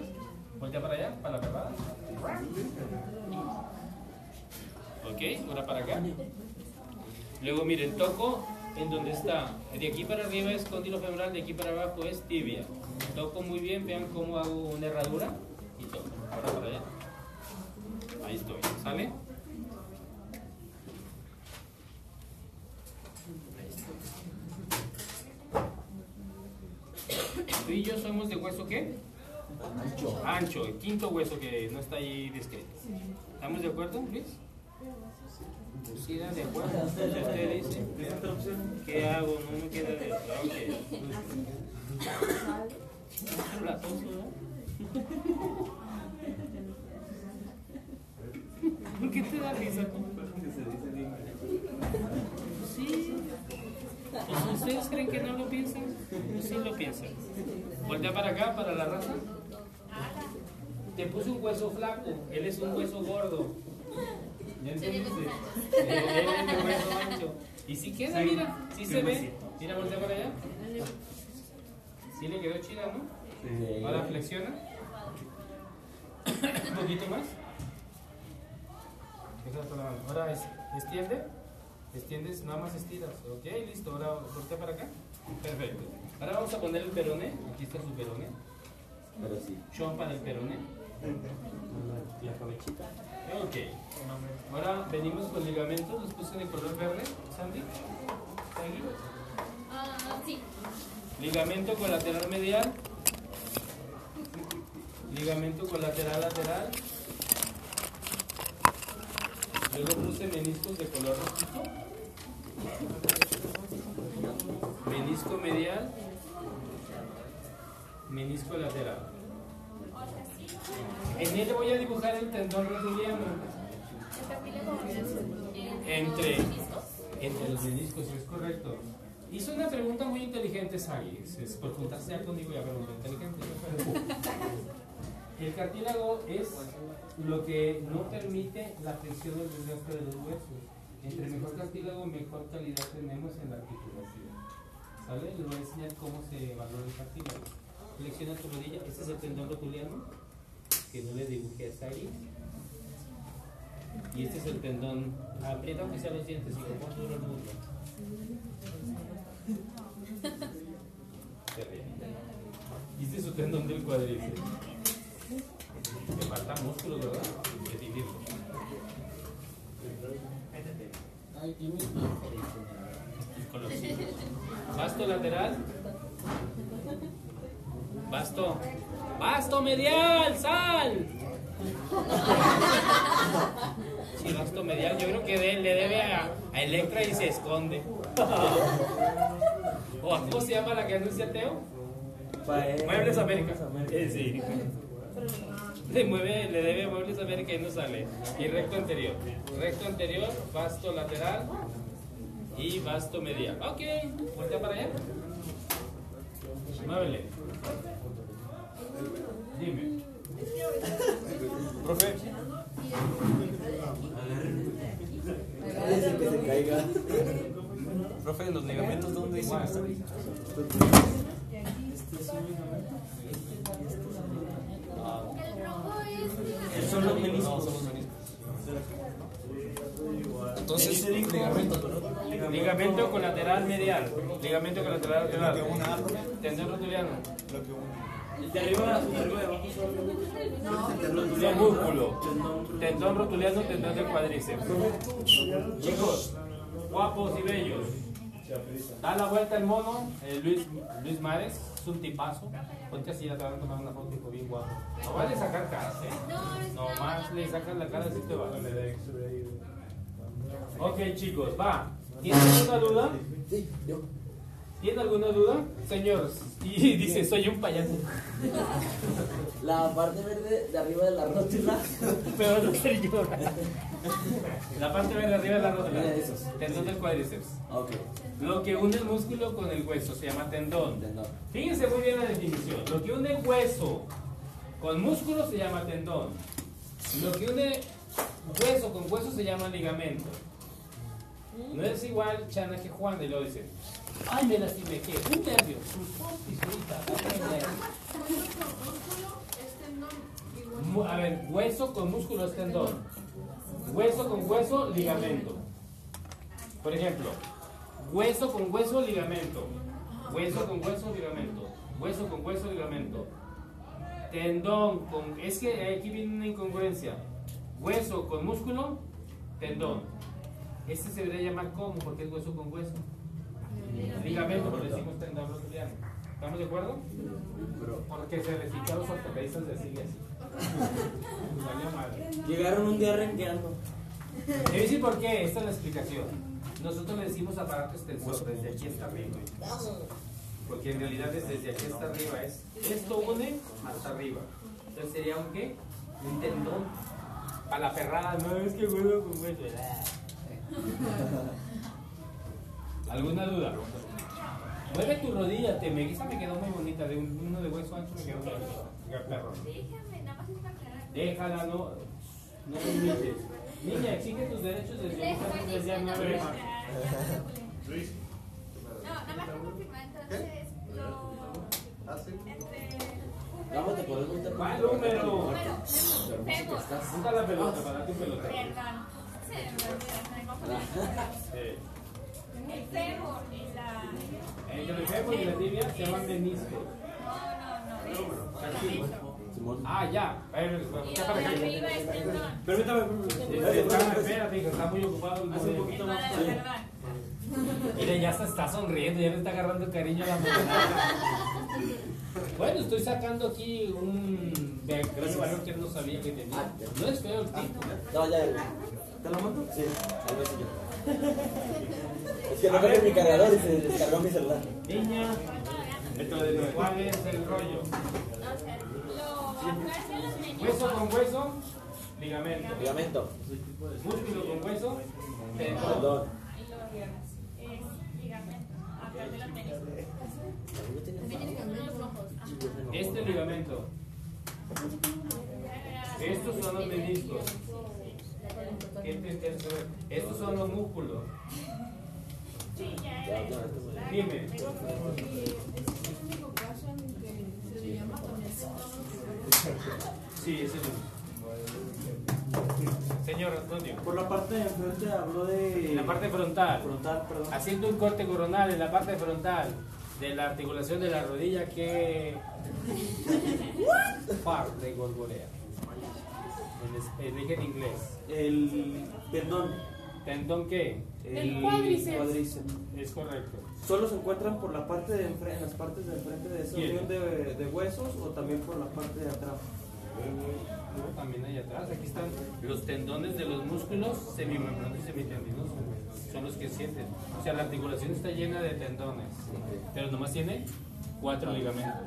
Voltea para allá, para la perrada. Ok, ahora para acá. Luego miren, toco en donde está. De aquí para arriba es cóndilo femoral, de aquí para abajo es tibia. Toco muy bien, vean cómo hago una herradura y toco. Ahora para allá. Ahí estoy, ¿sale? Tú y yo somos de hueso qué? Ancho. Ancho, el quinto hueso que no está ahí descrito. ¿Estamos de acuerdo, Luis? Sí, de acuerdo. Usted dice. ¿Qué hago? No me queda de Ok. Platoso, ¿no? ¿Por qué te da risa? Sí. Pues, ¿Ustedes creen que no lo piensan? Pues sí lo piensan. Voltea para acá, para la raza. Te puse un hueso flaco, él es un hueso gordo. ¿Ya entendiste? Él es de hueso ancho. Y si queda, mira, si se ve. Mira, voltea para allá. Sí le quedó chida, ¿no? Ahora flexiona. Un poquito más. Ahora es- extiende. Extiendes, nada más estiras. Ok, listo. Ahora voltea para acá. Perfecto. Ahora vamos a poner el peroné. Aquí está su peroné. Pero sí. Chompa del peroné. La cabechita. Ok. Ahora venimos con ligamentos. Los puse de color verde. Sandy. Sandy. Ah, sí. Ligamento colateral medial. Ligamento colateral lateral. Luego puse meniscos de color rojito. Menisco medial. menisco lateral. En él voy a dibujar el tendón rotuliano entre, entre los meniscos, es correcto. Hizo una pregunta muy inteligente, es por juntarse conmigo y a pregunta inteligente. El cartílago es lo que no permite la flexión del resto de los huesos. Entre mejor cartílago, mejor calidad tenemos en la articulación. ¿Sale? Les voy a enseñar cómo se valora el cartílago. Flexiona tu rodilla. Este es el tendón rotuliano, que no le dibujé a Sagi. Y este es el tendón. Aprieta aunque sea los dientes y como duro el ríe. Y este es su tendón del cuádriceps. Me falta músculo, ¿verdad? Que dividirlo. Con los- Basto lateral. Basto. Basto medial, sal. Sí, basto medial. Yo creo que de- le debe a, a Electra y se esconde. ¿O cómo se llama la que anuncia Teo? Muebles América. Eh, sí. Le, mueve, le debe a Muebles América y no sale. Y recto anterior. Recto anterior, basto lateral y basto medial. Ok, voltea para allá. Muévele. Dime. Profe. Que ¿los ligamentos dónde que rojo es Son los meniscos. son los meniscos. Entonces, ligamentos, ¿no? Ligamento colateral medial. Ligamento colateral lateral. Tendón rotuliano. El de arriba, el de arriba de abajo son Son músculo. Tendón rotuliano, tendón del cuádriceps. Chicos, guapos y bellos. Da la vuelta el mono, eh, Luis, Luis Mares, es un tipazo. Ponte así, ya te van a tomar una foto, hijo, bien guapo. No vale sacar caras, ¿eh? No, es No una más mala le sacas la cara, así te va. Ok, chicos, va. ¿Tienen alguna duda? Sí, yo. ¿Tienen alguna duda? Señor, y dice, soy un payaso. La parte verde de arriba de la rótula. Pero no ser yo. La parte verde arriba de la rótula. Tendón del cuádriceps. Ok, Lo que une el músculo con el hueso se llama tendón. tendón. Fíjense muy bien la definición. Lo que une hueso con músculo se llama tendón. Lo que une hueso con hueso se llama ligamento. No es igual Chana que Juan y luego dice, ay me lastimé, ¿qué? Un nervio. Sus A ver, hueso con músculo es tendón. Hueso con hueso, ligamento. Por ejemplo, hueso con hueso, ligamento. Hueso con hueso, ligamento. Hueso con hueso, ligamento. Tendón con. Es que aquí viene una incongruencia. Hueso con músculo, tendón. Este se debería llamar como porque es hueso con hueso. Ligamento, pero decimos tendón rotuliano. ¿Estamos de acuerdo? Porque se a los ortopedistas decirle así. Llegaron un día renqueando. Te voy a por qué, esta es la explicación. Nosotros le decimos aparato extensor desde aquí hasta arriba. Porque en realidad es desde aquí hasta arriba es esto une hasta arriba. Entonces sería un qué? Un tendón. Para la ferrada, no es que huevo con hueso. ¿Alguna duda? Mueve tu rodilla, te me, esa me quedó muy bonita, de un, uno de hueso ancho me quedó muy bonito. Perro. Déjame, nada más es para aclarar. Déjala, no, no me limites. Niña, exige tus derechos desde nueve. que- No, nada más para confirmar, entonces lo... Entre... Vamos, te podemos meter. ¿Cuál número? La pelota, para pelota. Perdón. Se me olvidó, me confundí. Sí. El fémur y la... Entre el fémur y la tibia se llaman meniscos. No, no, no. Ah, ya. Lo. Permítame, Espérate, hija, está muy ocupado Hace un poquito más. Mira, ya se está sonriendo, ya le está agarrando cariño a la moneda. Bueno, estoy sacando aquí un de gran valor que no sabía que tenía. No es feo el tipo. No, ya, ya. ¿Te lo mando? Sí, ahí voy yo. Es que no cargué mi cargador y se descargó mi celular. Niña, Entonces, ¿cuál es el rollo? Hueso con hueso, ligamento. Ligamento. Músculo con hueso, tendón. Este ligamento. Estos son los meniscos. ¿Qué te interesa ver? Estos son los músculos. Dime. Sí, ese es el. Señor Antonio. Por la parte de enfrente habló de. En la parte frontal. Frontal, perdón. Haciendo un corte coronal en la parte frontal de la articulación de la rodilla que parte golgorea. En, es- en origen inglés. El tendón. ¿Tendón qué? El cuádriceps. cuádriceps. Es correcto. ¿Solo se encuentran por la parte de enfrente, en las partes de enfrente de esa unión de, de huesos o también por la parte de atrás? Luego también hay atrás, aquí están los tendones de los músculos semimembranos y semitendinosos. Son los que sienten. O sea, la articulación está llena de tendones, pero nomás tiene cuatro ligamentos.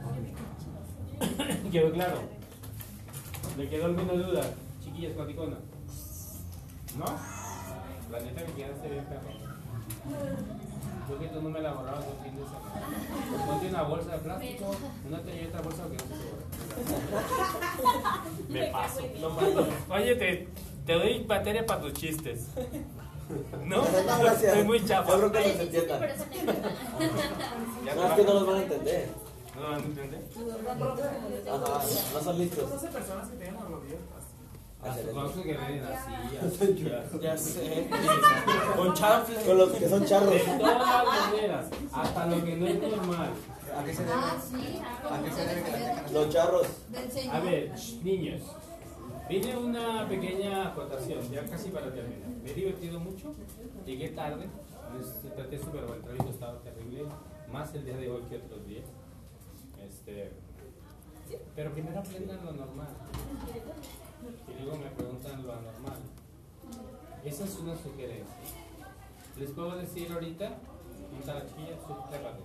¿Quedó claro? ¿Le quedó alguna duda? Chiquillas, platicona. ¿No? La neta me quedaste bien perro. Yo que tú no me la borrabas el fin de semana. Ponte una bolsa de plástico, una tenía otra bolsa que no se. Me paso. No mando. Oye, te, te doy materia para tus chistes. ¿No? No, gracias. Soy muy Yo chafa. creo que los entiendan. Ya No, es que no los van a entender. ¿No lo van a entender? Ajá, no son listos. Conoce personas que tienen los rodillos Ya sé. Con chanfles. Con los que son charros. De todas maneras, hasta lo que no es normal. ¿A qué se debe? Ah, sí. ¿A qué se debe que la tengan? Los charros. A ver, shh, niños. Vine una pequeña acotación, ya casi para terminar. Me he divertido mucho, llegué tarde, les traté súper mal, el tráfico estaba terrible, más el día de hoy que otros días. Este, pero primero aprendan lo normal y luego me preguntan lo anormal. Esa es una sugerencia. Les puedo decir ahorita, un tarachilla, trépate.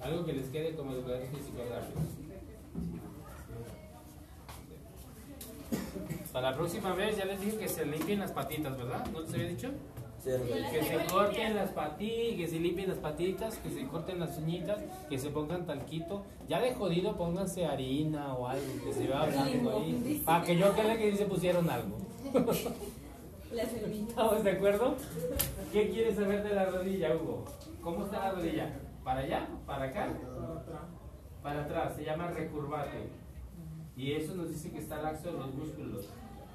Algo que les quede como educadores físicos. Para la próxima vez ya les dije que se limpien las patitas, ¿verdad? ¿No les había dicho? Que se corten las patitas, que se limpien las patitas, que se corten las uñitas, que se pongan talquito. Ya de jodido pónganse harina o algo, que se va hablando ahí. Para que yo crea que sí se pusieron algo. ¿Estamos de acuerdo? ¿Qué quieres saber de la rodilla, Hugo? ¿Cómo está la rodilla? ¿Para allá? ¿Para acá? Para atrás, se llama recurvate. Y eso nos dice que está laxo en los músculos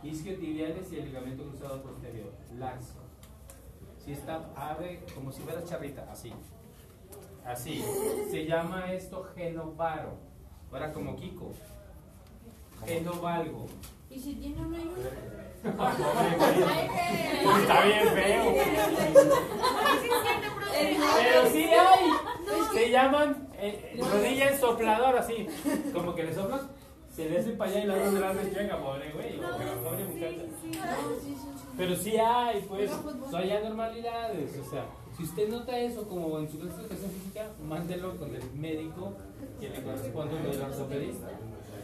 isquiotibiales y el ligamento cruzado posterior. Laxo. Si está, abre como si fuera charrita, así. Así. Se llama esto genovaro. Ahora como Kiko. Genovalgo. ¿Y si tiene una ayuda? Está bien feo. Pero sí hay. Se llaman eh, rodilla ensoplador, así. Como que le soplas, se le hace para allá y la otra de la pobre güey. o pobre muchacha. Pero sí hay, pues. No hay anormalidades. O sea, si usted nota eso como en su clase de educación física, mándelo con el médico que le corresponde o el ortopedista.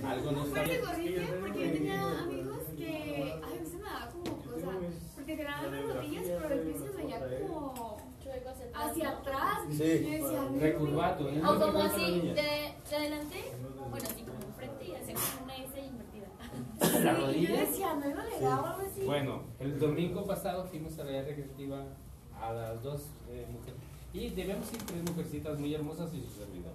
Algo no está bien. corrige porque yo tenía amigos que a veces me daba como cosa, porque ganaban las rodillas, pero el pie se veía como hacia atrás. Sí. Y yo decía, "Mira, Recurvato. ¿eh? O como así, de, de adelante, bueno, así como y como una S invertida. La Y yo rodilla. decía, no iba a legal o algo así. Bueno, el domingo pasado fuimos a la recreativa a las dos eh, mujeres. Y debemos ir tres mujercitas muy hermosas y su servidor.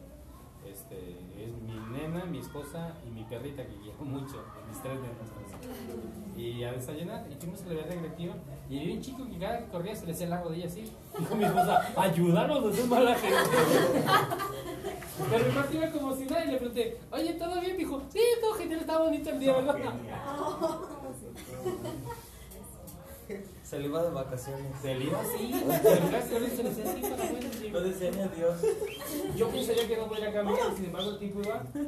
Este, es mi nena, mi esposa y mi perrita que quiero mucho, mis tres nenas. Y a desayunar, y fuimos a la área recreativa. Y había un chico que cada que corría se le hacía la rodilla así. Dijo mi esposa, ayúdanos, no es mala gente. Pero mi parte iba como si nada y le pregunté, oye, ¿todo bien? Dijo, sí, todo genial, está bonito el día, ¿verdad? Se le iba de vacaciones. Se le iba así, pero gracias a Dios se le así para decía ni adiós. Yo pensaría que no voy a caminar, sin embargo el tipo iba feliz.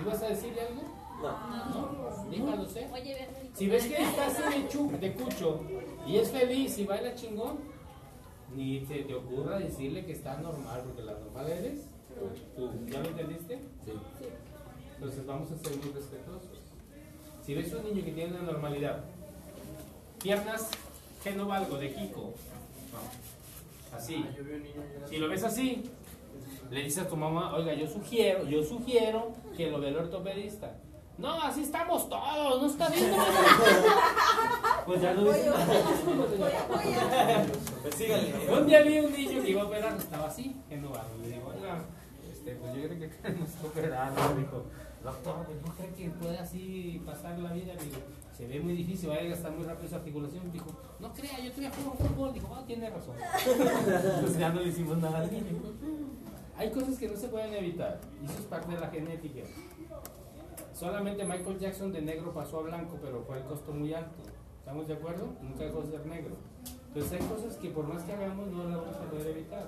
¿Ibas a decirle algo? No. No, déjalo ser. Oye, Si ves que está así de, de cucho y es feliz y baila chingón, ni se te ocurra decirle que está normal, porque la normal eres tú. ¿Ya lo entendiste? Sí. Entonces vamos a ser muy respetuosos. Si ves un niño que tiene una normalidad, piernas, que no valgo, de Kiko. No. Así. Si lo ves así, le dices a tu mamá, oiga, yo sugiero, yo sugiero que lo vea el ortopedista. No, así estamos todos, no está bien. pues ya lo dices. Pues síganle. Un día vi un niño que iba a operar, estaba así, en lugar. Le digo, oiga, este, pues yo creo que queremos operar. Me dijo, doctor, pues no cree que puede así pasar la vida. Le digo, se ve muy difícil, va a gastar muy rápido esa articulación. Dijo, no crea, yo todavía juego fútbol. Dijo, ah, tiene razón. pues ya no le hicimos nada al niño. Hay cosas que no se pueden evitar, y eso es parte de la genética. Solamente Michael Jackson de negro pasó a blanco, pero fue el costo muy alto. ¿Estamos de acuerdo? Nunca dejó de ser negro. Entonces hay cosas que por más que hagamos no las vamos a poder evitar.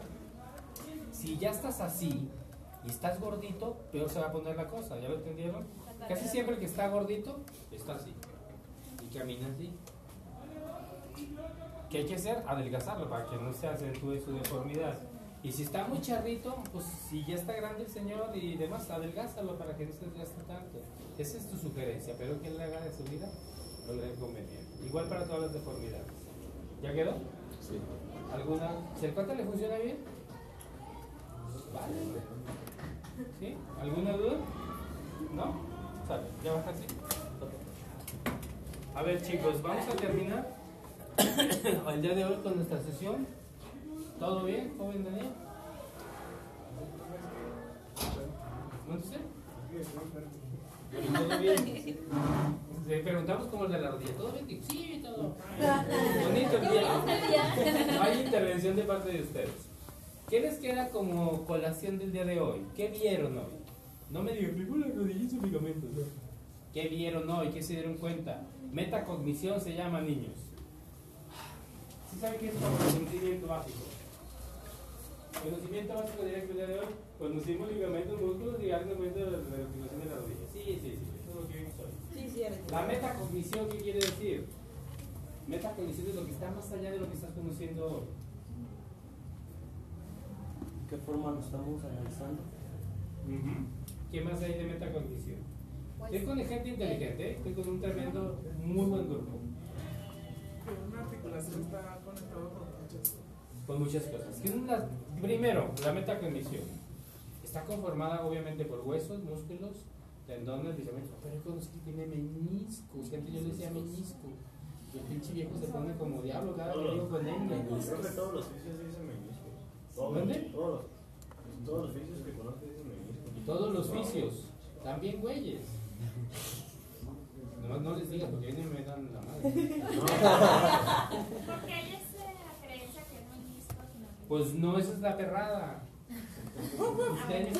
Si ya estás así y estás gordito, peor se va a poner la cosa. ¿Ya lo entendieron? Casi siempre que está gordito está así. Y camina así. ¿Qué hay que hacer? Adelgazarlo para que no se acentúe su deformidad. Y si está muy charrito, pues si ya está grande el señor y demás, adelgázalo para que no se desgaste tanto. Esa es tu sugerencia, pero que le haga de su vida, lo le conveniente. Igual para todas las deformidades. ¿Ya quedó? Sí. ¿Alguna? ¿Si el cuate le funciona bien? Vale. ¿Sí? ¿Alguna duda? ¿No? Sale, ya baja así. A ver chicos, vamos a terminar el día de hoy con nuestra sesión. ¿Todo bien, joven Daniel? ¿Todo bien? Le preguntamos como el de la rodilla. ¿Todo bien? Sí, todo. Bonito el día. No hay intervención de parte de ustedes. ¿Qué les queda como colación del día de hoy? ¿Qué vieron hoy? No me digan, tengo la rodilla y sus ligamentos. ¿Qué vieron hoy? ¿Qué se dieron cuenta? Metacognición se llama, niños. ¿Sí saben qué es conocimiento básico? Conocimiento básico directo el día de hoy. Conocimos ligamentos, músculos y algo momento de la articulación de la rodilla. Sí, sí, sí. Eso es lo que vimos hoy. Sí, sí. La metacognición, ¿qué quiere decir? Metacognición es lo que está más allá de lo que estás conociendo hoy. ¿De qué forma lo estamos analizando? ¿Qué más hay de metacognición? Estoy con gente inteligente, ¿eh? estoy con un tremendo, muy buen grupo, Una articulación está conectada con muchas cosas. con muchas cosas. ¿Qué son las- primero, la metacognición. Está conformada obviamente por huesos, músculos, tendones, ligamentos. Pero yo conocí que tiene meniscos, que antes yo le decía menisco. Y el pinche viejo se pone como diablo cada que digo con él. Creo que todos los fisios dicen meniscos. Todos, ¿Dónde? Todos, los- todos los fisios que conozco dicen meniscos. Y todos los fisios, también güeyes. Nomás no les digas porque vienen y me dan la madre. Porque hay esa creencia que no es disco, sino que Pues no, esa es la perrada. Usted.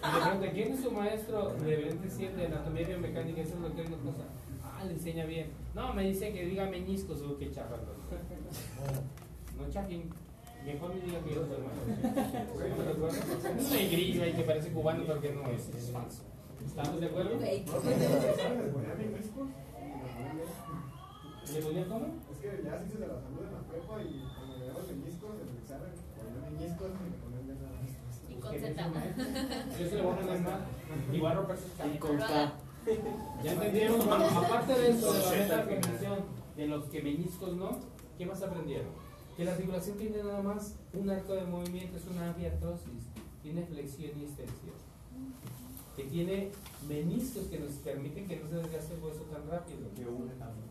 Y de pronto, ¿quién es su maestro de 27 de anatomía biomecánica? Eso es lo que él nos pasa. Ah, le enseña bien. No, me dice que diga meniscos o que chafando. No chafín. Mejor me diga que yo soy maestro. ¿Me recuerdo? Es un negrillo ahí que parece cubano, pero que no es. Es falso. ¿Estamos de acuerdo? ¿Le ponía meniscos? ¿Le ponía cómo? Es que ya se hizo de la salud en la prepa y cuando me dieron meniscos en el examen, ponía meniscos y me ponían de nada. Yo se le voy a Y K. Ya entendieron, bueno, aparte de eso, de la metacognición, de los que meniscos no, ¿qué más aprendieron? Que la articulación tiene nada más un arco de movimiento, es una anfiartrosis, tiene flexión y extensión. Que tiene meniscos que nos permiten que no se desgaste el hueso tan rápido. Que une también.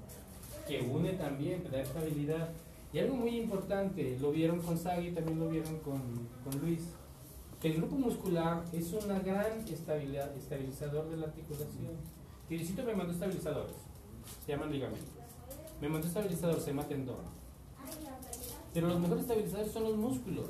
Que une también, que da estabilidad. Y algo muy importante, lo vieron con Sagi, también lo vieron con, con Luis, el grupo muscular es una gran estabilidad, estabilizador de la articulación. Tiricito me mandó estabilizadores, se llaman ligamentos. Me mandó estabilizador, se llama tendón. Pero los mejores estabilizadores son los músculos.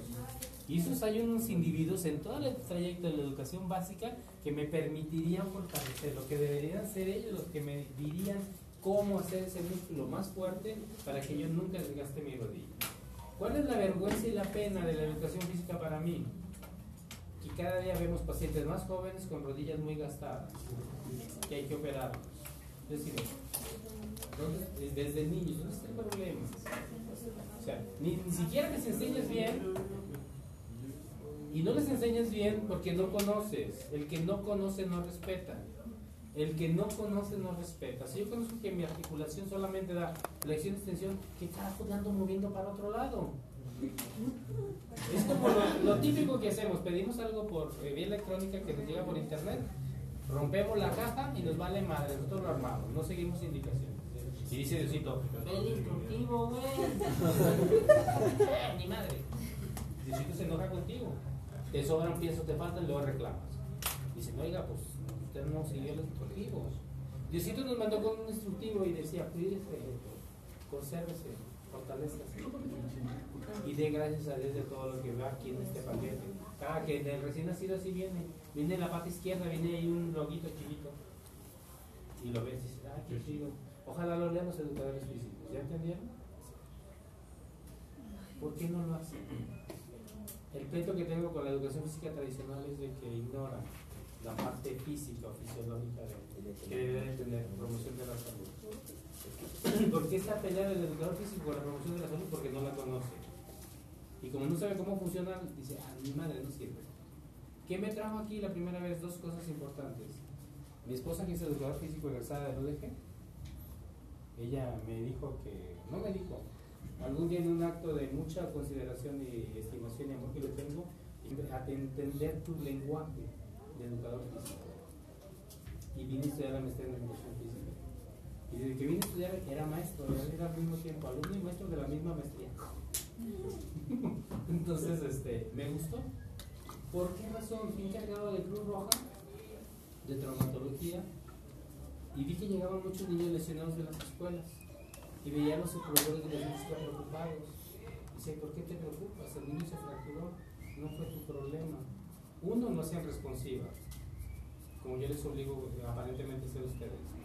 Y esos hay unos individuos en todo el trayecto de la educación básica que me permitirían fortalecer, lo que deberían ser ellos los que me dirían cómo hacer ese músculo más fuerte para que yo nunca desgaste mi rodilla. ¿Cuál es la vergüenza y la pena de la educación física para mí? Cada día vemos pacientes más jóvenes con rodillas muy gastadas, que hay que decir, entonces, desde niños. ¿Dónde está el problema? O sea, ni, ni siquiera les enseñas bien. Y no les enseñas bien porque no conoces. El que no conoce no respeta. El que no conoce no respeta. Si yo conozco que mi articulación solamente da flexión extensión, ¿qué carajo le ando moviendo para otro lado? Es como lo, lo típico que hacemos. Pedimos algo por eh, vía electrónica que nos llega por internet. Rompemos la caja y nos vale madre. Nosotros lo armamos. No seguimos indicaciones. Y dice Diosito, el instructivo, güey. Eh, Ni madre. Diosito se enoja contigo. Te sobran piezas, te faltan, luego reclamas. Dice, oiga, pues usted no siguió los instructivos. Diosito nos mandó con un instructivo y decía, cuídese, consérvese, fortalezcase. Y dé gracias a Dios de todo lo que ve aquí en este paquete. Cada que del recién nacido así viene. Viene en la parte izquierda, viene ahí un loguito chiquito. Y lo ves y dices, ah, qué chido. Ojalá lo lean los educadores físicos. ¿Ya entendieron? ¿Por qué no lo hacen? El pleito que tengo con la educación física tradicional es de que ignoran la parte física o fisiológica de, que debe de tener promoción de la salud. ¿Por qué está peleado el educador físico con la promoción de la salud? Porque no la conoce. Y como no sabe cómo funciona, dice, ah, mi madre no sirve. ¿Qué me trajo aquí la primera vez? Dos cosas importantes. Mi esposa, que es educador físico egresada de UDG, ella me dijo que, no me dijo, algún día en un acto de mucha consideración y estimación y amor que le tengo, a entender tu lenguaje de educador físico. Y vine a estudiar la maestría en educación física. Y desde que vine a estudiar era maestro, era al mismo tiempo alumno y maestro de la misma maestría. Entonces, este, me gustó. ¿Por qué razón? Fui encargado de Cruz Roja, de traumatología, y vi que llegaban muchos niños lesionados de las escuelas. Y veía a los supervisores de los niños preocupados. Dice, ¿por qué te preocupas? El niño se fracturó, no fue tu problema. Uno, no sean responsivas, como yo les obligo aparentemente a ser ustedes.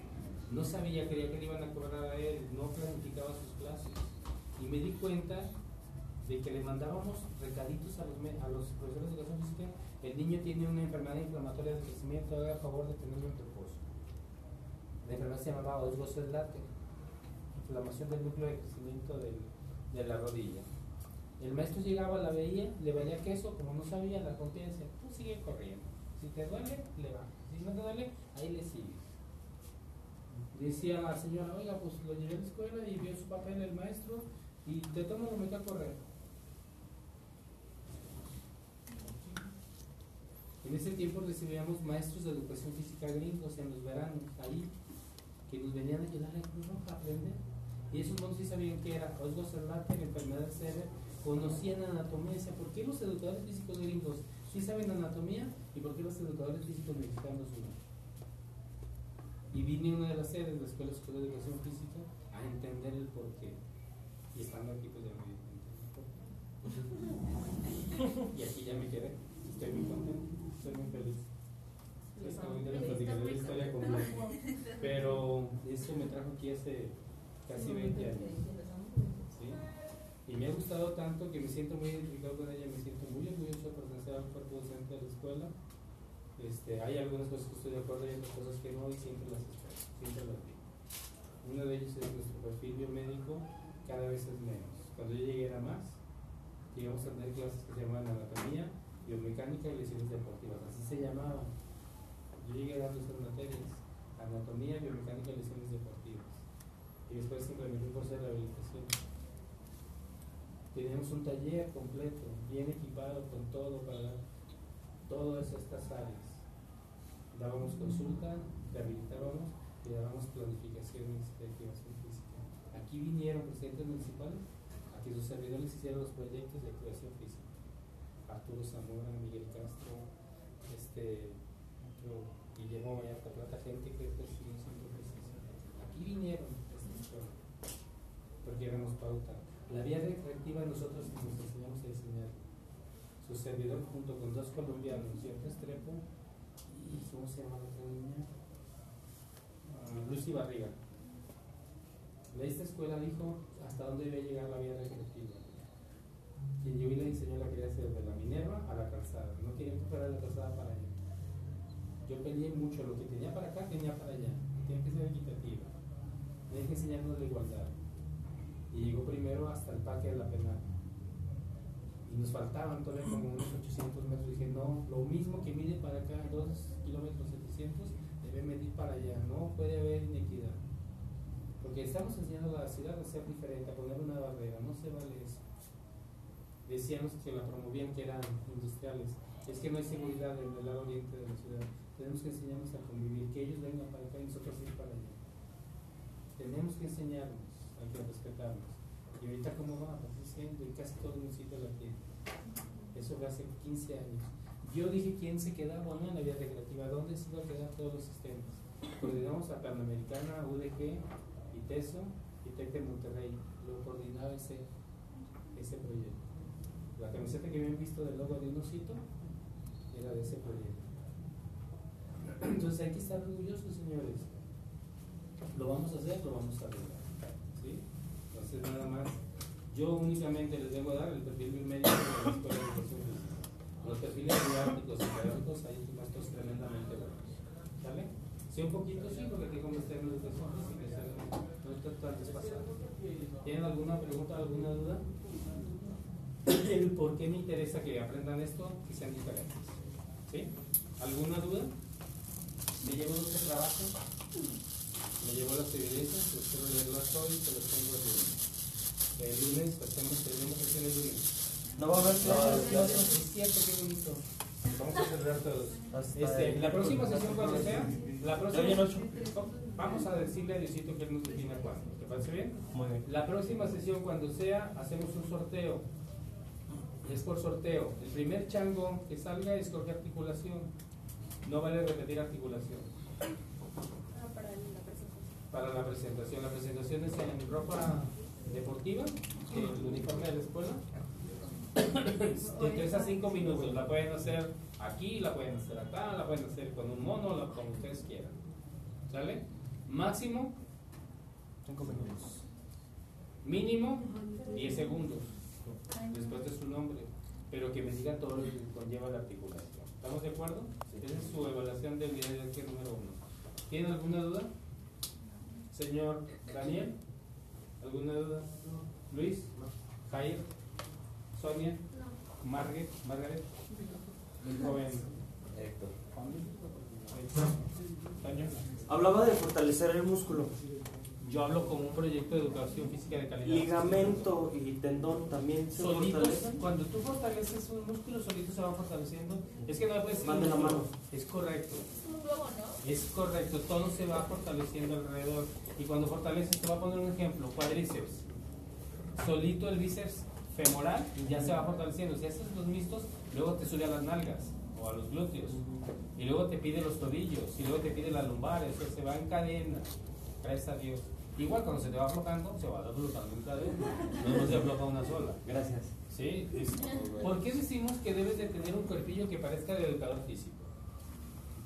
No sabía, creía que le iban a cobrar a él, no planificaba sus clases. Y me di cuenta de que le mandábamos recaditos a los, profesores de educación física. El niño tiene una enfermedad inflamatoria de crecimiento, haga favor de tenerlo en reposo. La enfermedad se llamaba Osgood látex, inflamación del núcleo de crecimiento de la rodilla. El maestro llegaba, la veía, le valía queso, como no sabía, la confianza, tú sigue corriendo. Si te duele, le va. Si no te duele, ahí le sigues. Decía la señora, oiga, pues lo llevé a la escuela y vio su papel el maestro y de todo lo metió a correr. En ese tiempo recibíamos maestros de educación física gringos en los veranos, ahí, que nos venían a ayudar a Cruz Roja a aprender. Y esos monos sí sabían que era Osgood Serlater, enfermedad severa, conocían anatomía. Decía, ¿por qué los educadores físicos gringos sí saben anatomía y por qué los educadores físicos mexicanos no? Y vine a una de las sedes de la Escuela Superior de Educación Física a entender el porqué. Y estando aquí, pues ya me porqué. Y aquí ya me quedé. Estoy muy contento, estoy muy feliz. La historia completa. Pero eso me trajo aquí hace casi 20 años. ¿sí? Y me ha gustado tanto que me siento muy identificado con ella, me siento muy orgulloso de pertenecer al cuerpo docente de la escuela. Este, hay algunas cosas que estoy de acuerdo y otras cosas que no, y siempre las espero, siempre las digo. Uno de ellos es nuestro perfil biomédico, cada vez es menos. Cuando yo llegué era más, llegamos a tener clases que se llamaban anatomía, biomecánica y lesiones deportivas, así se llamaban. Yo llegué dando esas materias, anatomía, biomecánica y lesiones deportivas. Y después se implementó un curso de rehabilitación. Teníamos un taller completo, bien equipado con todo para dar todas estas áreas. Dábamos consulta, rehabilitábamos y dábamos planificaciones de activación física. Aquí vinieron presidentes municipales a que sus servidores hicieran los proyectos de activación física. Arturo Zamora, Miguel Castro, este, otro Guillermo Vallarta Plata, gente que presidió siempre presencia. Aquí vinieron escuela, porque éramos pauta. La vía recreativa nosotros nos enseñamos a diseñar su servidor junto con dos colombianos, José Estrepo y ¿cómo se llama la otra niña? Lucy Barriga. De esta escuela dijo hasta dónde debe llegar la vía recreativa. Quien llegó y la diseñó la quería hacer de la Minerva a la calzada, no quería que de la calzada para allá. Yo peleé mucho, lo que tenía para acá tenía para allá, tenía que ser equitativa. Déjense enseñarnos la igualdad. Y llegó primero hasta el parque de la penal. Y nos faltaban todavía como unos 800 metros. Dije, no, lo mismo que mide para acá, 2 kilómetros 700, debe medir para allá. No puede haber inequidad. Porque estamos enseñando a la ciudad a ser diferente, a poner una barrera. No se vale eso. Decían los que la promovían que eran industriales. Es que no hay seguridad en el lado oriente de la ciudad. Tenemos que enseñarnos a convivir, que ellos vengan para acá y nosotros ir para allá. Tenemos que enseñarnos, hay que respetarnos. Y ahorita cómo va, pues y casi todo el municipio la tiene. Eso fue hace 15 años. Yo dije quién se quedaba o en la vía recreativa, dónde se iba a quedar todos los sistemas. Coordinamos a Panamericana, UDG, ITESO y TEC de Monterrey. Lo coordinaba ese, ese proyecto. La camiseta que habían visto del logo de un osito era de ese proyecto. Entonces hay que estar orgullosos, señores. Lo vamos a hacer, lo vamos a lograr. ¿sí? Entonces nada más. Yo únicamente les debo dar el perfil médico de la Escuela Educación Física. Los perfiles didácticos y pedagógicos hay maestros tremendamente buenos. ¿Sale? Sí, un poquito sí, porque aquí como está en educación física, no está tan desfasado. ¿Tienen alguna pregunta, alguna duda? el por qué me interesa que aprendan esto, que sean diferentes. ¿Sí? ¿Alguna duda? Me llevo este trabajo, me llevo las evidencias, espero leerlas hoy, se las tengo lunes. El lunes hacemos, tenemos sesión el lunes. No va a haber No, es cierto, qué bonito. Vamos a celebrar todos. Este, la próxima sesión cuando sea, la próxima, vamos a decirle a Diosito que él nos defina cuándo. ¿Te parece bien? Muy bien. La próxima sesión cuando sea, hacemos un sorteo. Es por sorteo. El primer chango que salga escoge articulación. No vale repetir articulación. Ah, para la presentación. Para la presentación. La presentación es en ropa deportiva, el uniforme de la escuela. De 3 a 5 minutos. La pueden hacer aquí, la pueden hacer acá, la pueden hacer con un mono, la, como ustedes quieran. ¿Sale? Máximo 5 minutos. Mínimo 10 segundos después de su nombre, pero que me diga todo lo que conlleva la articulación. ¿Estamos de acuerdo? Esa es su evaluación del día de número uno. ¿Tienen alguna duda? Señor Daniel, ¿alguna duda? Luis, Jair, Sonia, Margaret, Margaret, el joven Héctor. Toño. Hablaba de fortalecer el músculo. Yo hablo como un proyecto de educación física de calidad. Ligamento y tendón también se Solitos, fortalecen. cuando tú fortaleces un músculo, solito se va fortaleciendo. Es que no puedes decir Van de la mano. Es correcto. Es un globo, ¿no? Es correcto, todo se va fortaleciendo alrededor. Y cuando fortaleces, te voy a poner un ejemplo: cuádriceps. Solito el bíceps femoral ya se va fortaleciendo. Si haces los mixtos, luego te sube a las nalgas o a los glúteos. Y luego te pide los tobillos. Y luego te pide las lumbares. O sea, se va en cadena. Gracias a Dios. Igual cuando se te va aflojando, se va aflojando en cadena. No se afloja una sola. Gracias. ¿Sí? ¿Por qué decimos que debes de tener un cuerpillo que parezca de educador físico?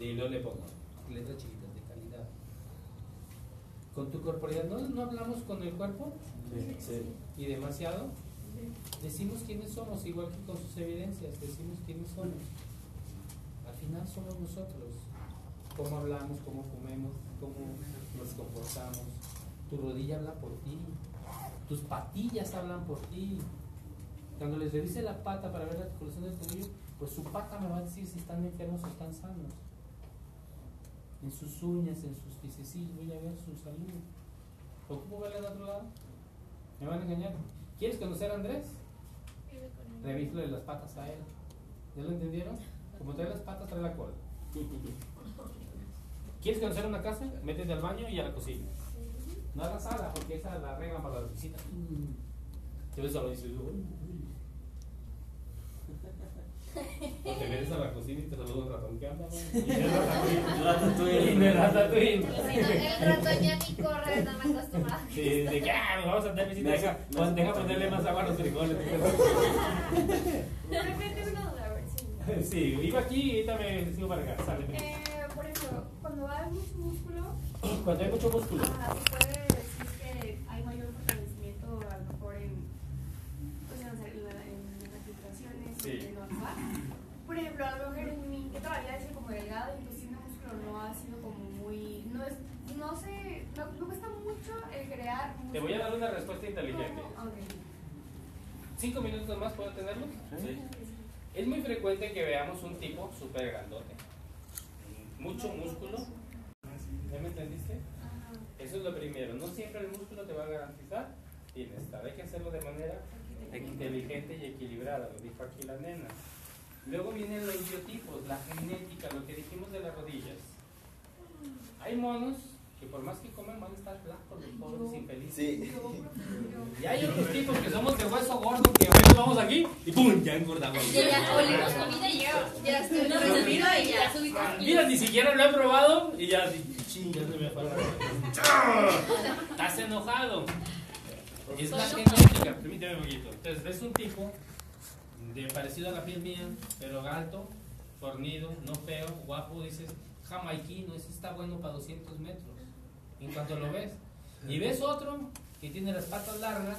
Y luego le pongo de calidad. Con tu corporalidad, ¿no, no hablamos con el cuerpo? Sí. Y demasiado. Decimos quiénes somos, igual que con sus evidencias, decimos quiénes somos. Al final somos nosotros. Cómo hablamos, cómo comemos, cómo nos comportamos. Tu rodilla habla por ti. Tus patillas hablan por ti. Cuando les revise la pata para ver la articulación del tobillo, pues su pata me va a decir si están enfermos o están sanos. En sus uñas, en sus piececillos, voy a ver su salud. ¿Ocupo verle al otro lado? ¿Me van a engañar? ¿Quieres conocer a Andrés? Revísale las patas a él. ¿Ya lo entendieron? Como trae las patas, trae la cola. ¿Quieres conocer una casa? Métete al baño y a la cocina. No a la sala, porque esa la regan para las visitas. Te ves a lo uy. O te metes a la cocina y te saluda un ratón. ¿Qué onda? güey? Y el ratatouille. El ratón ya ni corre, no me acostumbrado. Sí, de que ah, vamos a dar visita. Deja, pon- deja ponerle más agua a los frijoles. De repente una duda, a ver si. Sí, iba aquí y ahorita me sigo para acá. Sale. Eh, por ejemplo, cuando hay mucho músculo, Cuando hay mucho músculo. ajá, se puede decir que hay mayor fortalecimiento a lo mejor en, pues, en, las- en la- en las articulaciones, Sí. Por ejemplo, a lo mejor en mí, que todavía es como delgado y pues tiene músculo no ha sido como muy, no es, no sé, no, me cuesta mucho el crear Te voy a dar una respuesta inteligente. ¿Cinco minutos más puedo tenerlo? Sí. Es muy frecuente que veamos un tipo súper grandote. Mucho músculo. ¿Ya me entendiste? Eso es lo primero. No siempre el músculo te va a garantizar bienestar. Hay que hacerlo de manera inteligente y equilibrada, lo dijo aquí la nena. Luego vienen los biotipos, la genética, lo que dijimos de las rodillas. Hay monos que por más que comen van a estar flacos, los pobres infelices. Sí. Y hay otros tipos que somos de hueso gordo que hoy nos vamos aquí y ¡pum! ya engordamos. Ya, ya, olimos comida y ya. Ya estoy en el respiro y ya subí Ah, Mira, ni siquiera lo he probado y ya ching, ya se me fue la Estás enojado. Es la genética, permíteme un poquito. Entonces, ves un tipo de parecido a la piel mía, pero alto, fornido, no feo, guapo, dices, jamaiquino, ese está bueno para 200 metros. En cuanto lo ves. Y ves otro que tiene las patas largas,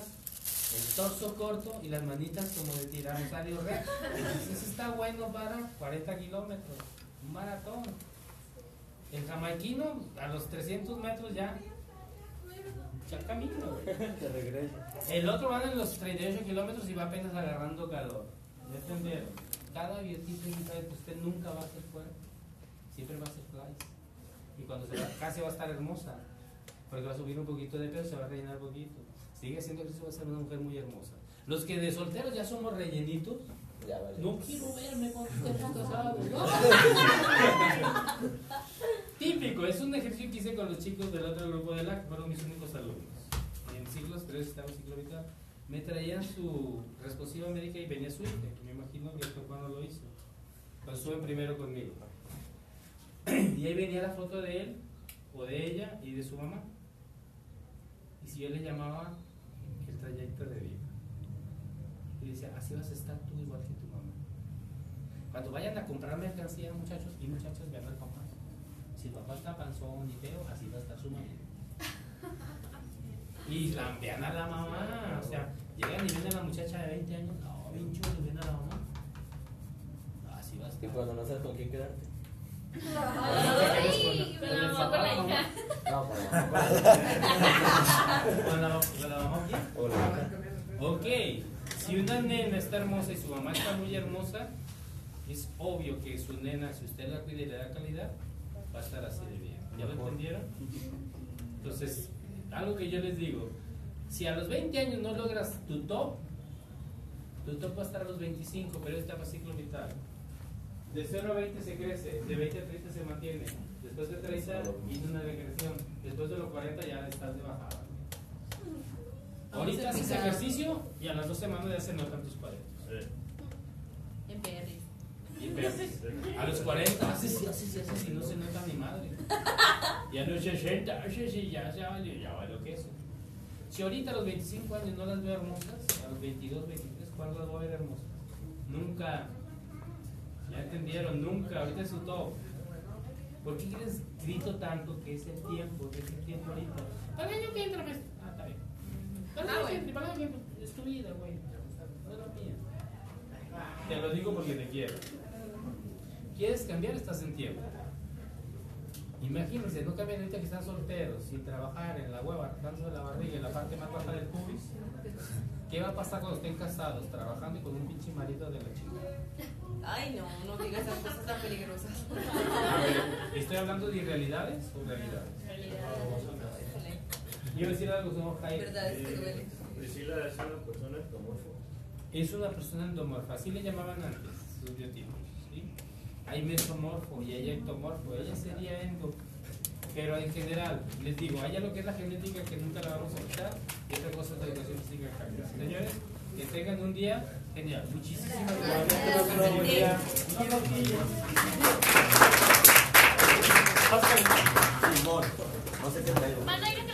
el torso corto y las manitas como de tiranosaurio rex. Ese está bueno para 40 kilómetros, un maratón. El jamaiquino a los 300 metros ya, ya güey. Te. El otro va en los 38 kilómetros y va apenas agarrando calor. ¿Ya entendieron? Cada biotipo indica que usted nunca va a ser fuerte, siempre va a ser fly. Y cuando se va, casi va a estar hermosa, porque va a subir un poquito de peso, se va a rellenar un poquito. Sigue haciendo ejercicio, va a ser una mujer muy hermosa. Los que de solteros ya somos rellenitos, Ya vale. no quiero verme cuando estemos casados. Típico, es un ejercicio que hice con los chicos del otro grupo de la que fueron mis únicos alumnos. En siglos 3 estaba en ciclo vital. Me traían su responsiva médica y venía su hija, que me imagino que esto cuando lo hizo. Cuando suben primero conmigo. Y ahí venía la foto de él, o de ella y de su mamá. Y si yo le llamaba el trayecto de vida. Y decía, así vas a estar tú igual que. Cuando vayan a comprar mercancía, muchachos y muchachas, vean al papá. Si el papá está panzón y feo, así va a estar su mamá. Y la vean a la mamá. O sea, llegan y ven a la muchacha de 20 años, no, bien chulo, y ven a la mamá. Así va a Y estar. cuando no sabes con quién quedarte. Ok, si una nena está hermosa y su mamá está muy hermosa, es obvio que su nena, si usted la cuida y le da calidad, va a estar así de bien. ¿Ya lo entendieron? Entonces, algo que yo les digo, si a los 20 años no logras tu top, tu top va a estar a los 25, pero esta va a ciclo vital. De 0 a 20 se crece, de 20 a 30 se mantiene, después de 30 viene una regresión, después de los 40 ya estás de bajada. Ahorita haces ejercicio y a las dos semanas ya se notan tus cuadritos. En PR. A los 40 haces y haces y haces y no se nota ni madre. Y a los 60 haces y ya, ya ya valió que eso. Si ahorita a los 25 años no las veo hermosas, a los 22, 23, ¿cuándo las voy a ver hermosas? Nunca. Ya entendieron, nunca. Ahorita es su top. ¿Por qué quieres grito tanto que es el tiempo, que es el tiempo ahorita? Para el año que entra, pues. Ah, está bien. Para el año que entra, para el año que entra. Es tu vida, güey. No es la mía. Te lo digo porque te quiero. ¿Quieres cambiar? Estás en tiempo. Imagínense, no cambian ahorita que están solteros, sin trabajar en la hueva, dándose la barriga en la parte más baja del pubis. ¿Qué va a pasar cuando estén casados, trabajando y con un pinche marido de la chica? Ay, no, no digas esas cosas tan peligrosas. A ver, ¿estoy hablando de irrealidades o realidades? Yo iba a decir algo, señor Jaime. Verdad, es que duele. Priscila es una persona ectomorfo. Es una persona endomorfa, así le llamaban antes sus biotipos. Hay mesomorfo y hay ectomorfo, ella sería endo. Pero en general, les digo, hay algo que es la genética que nunca la vamos a quitar y otra cosa es la educación física. Señores, que tengan un día genial. Muchísimas gracias. No sé qué traigo.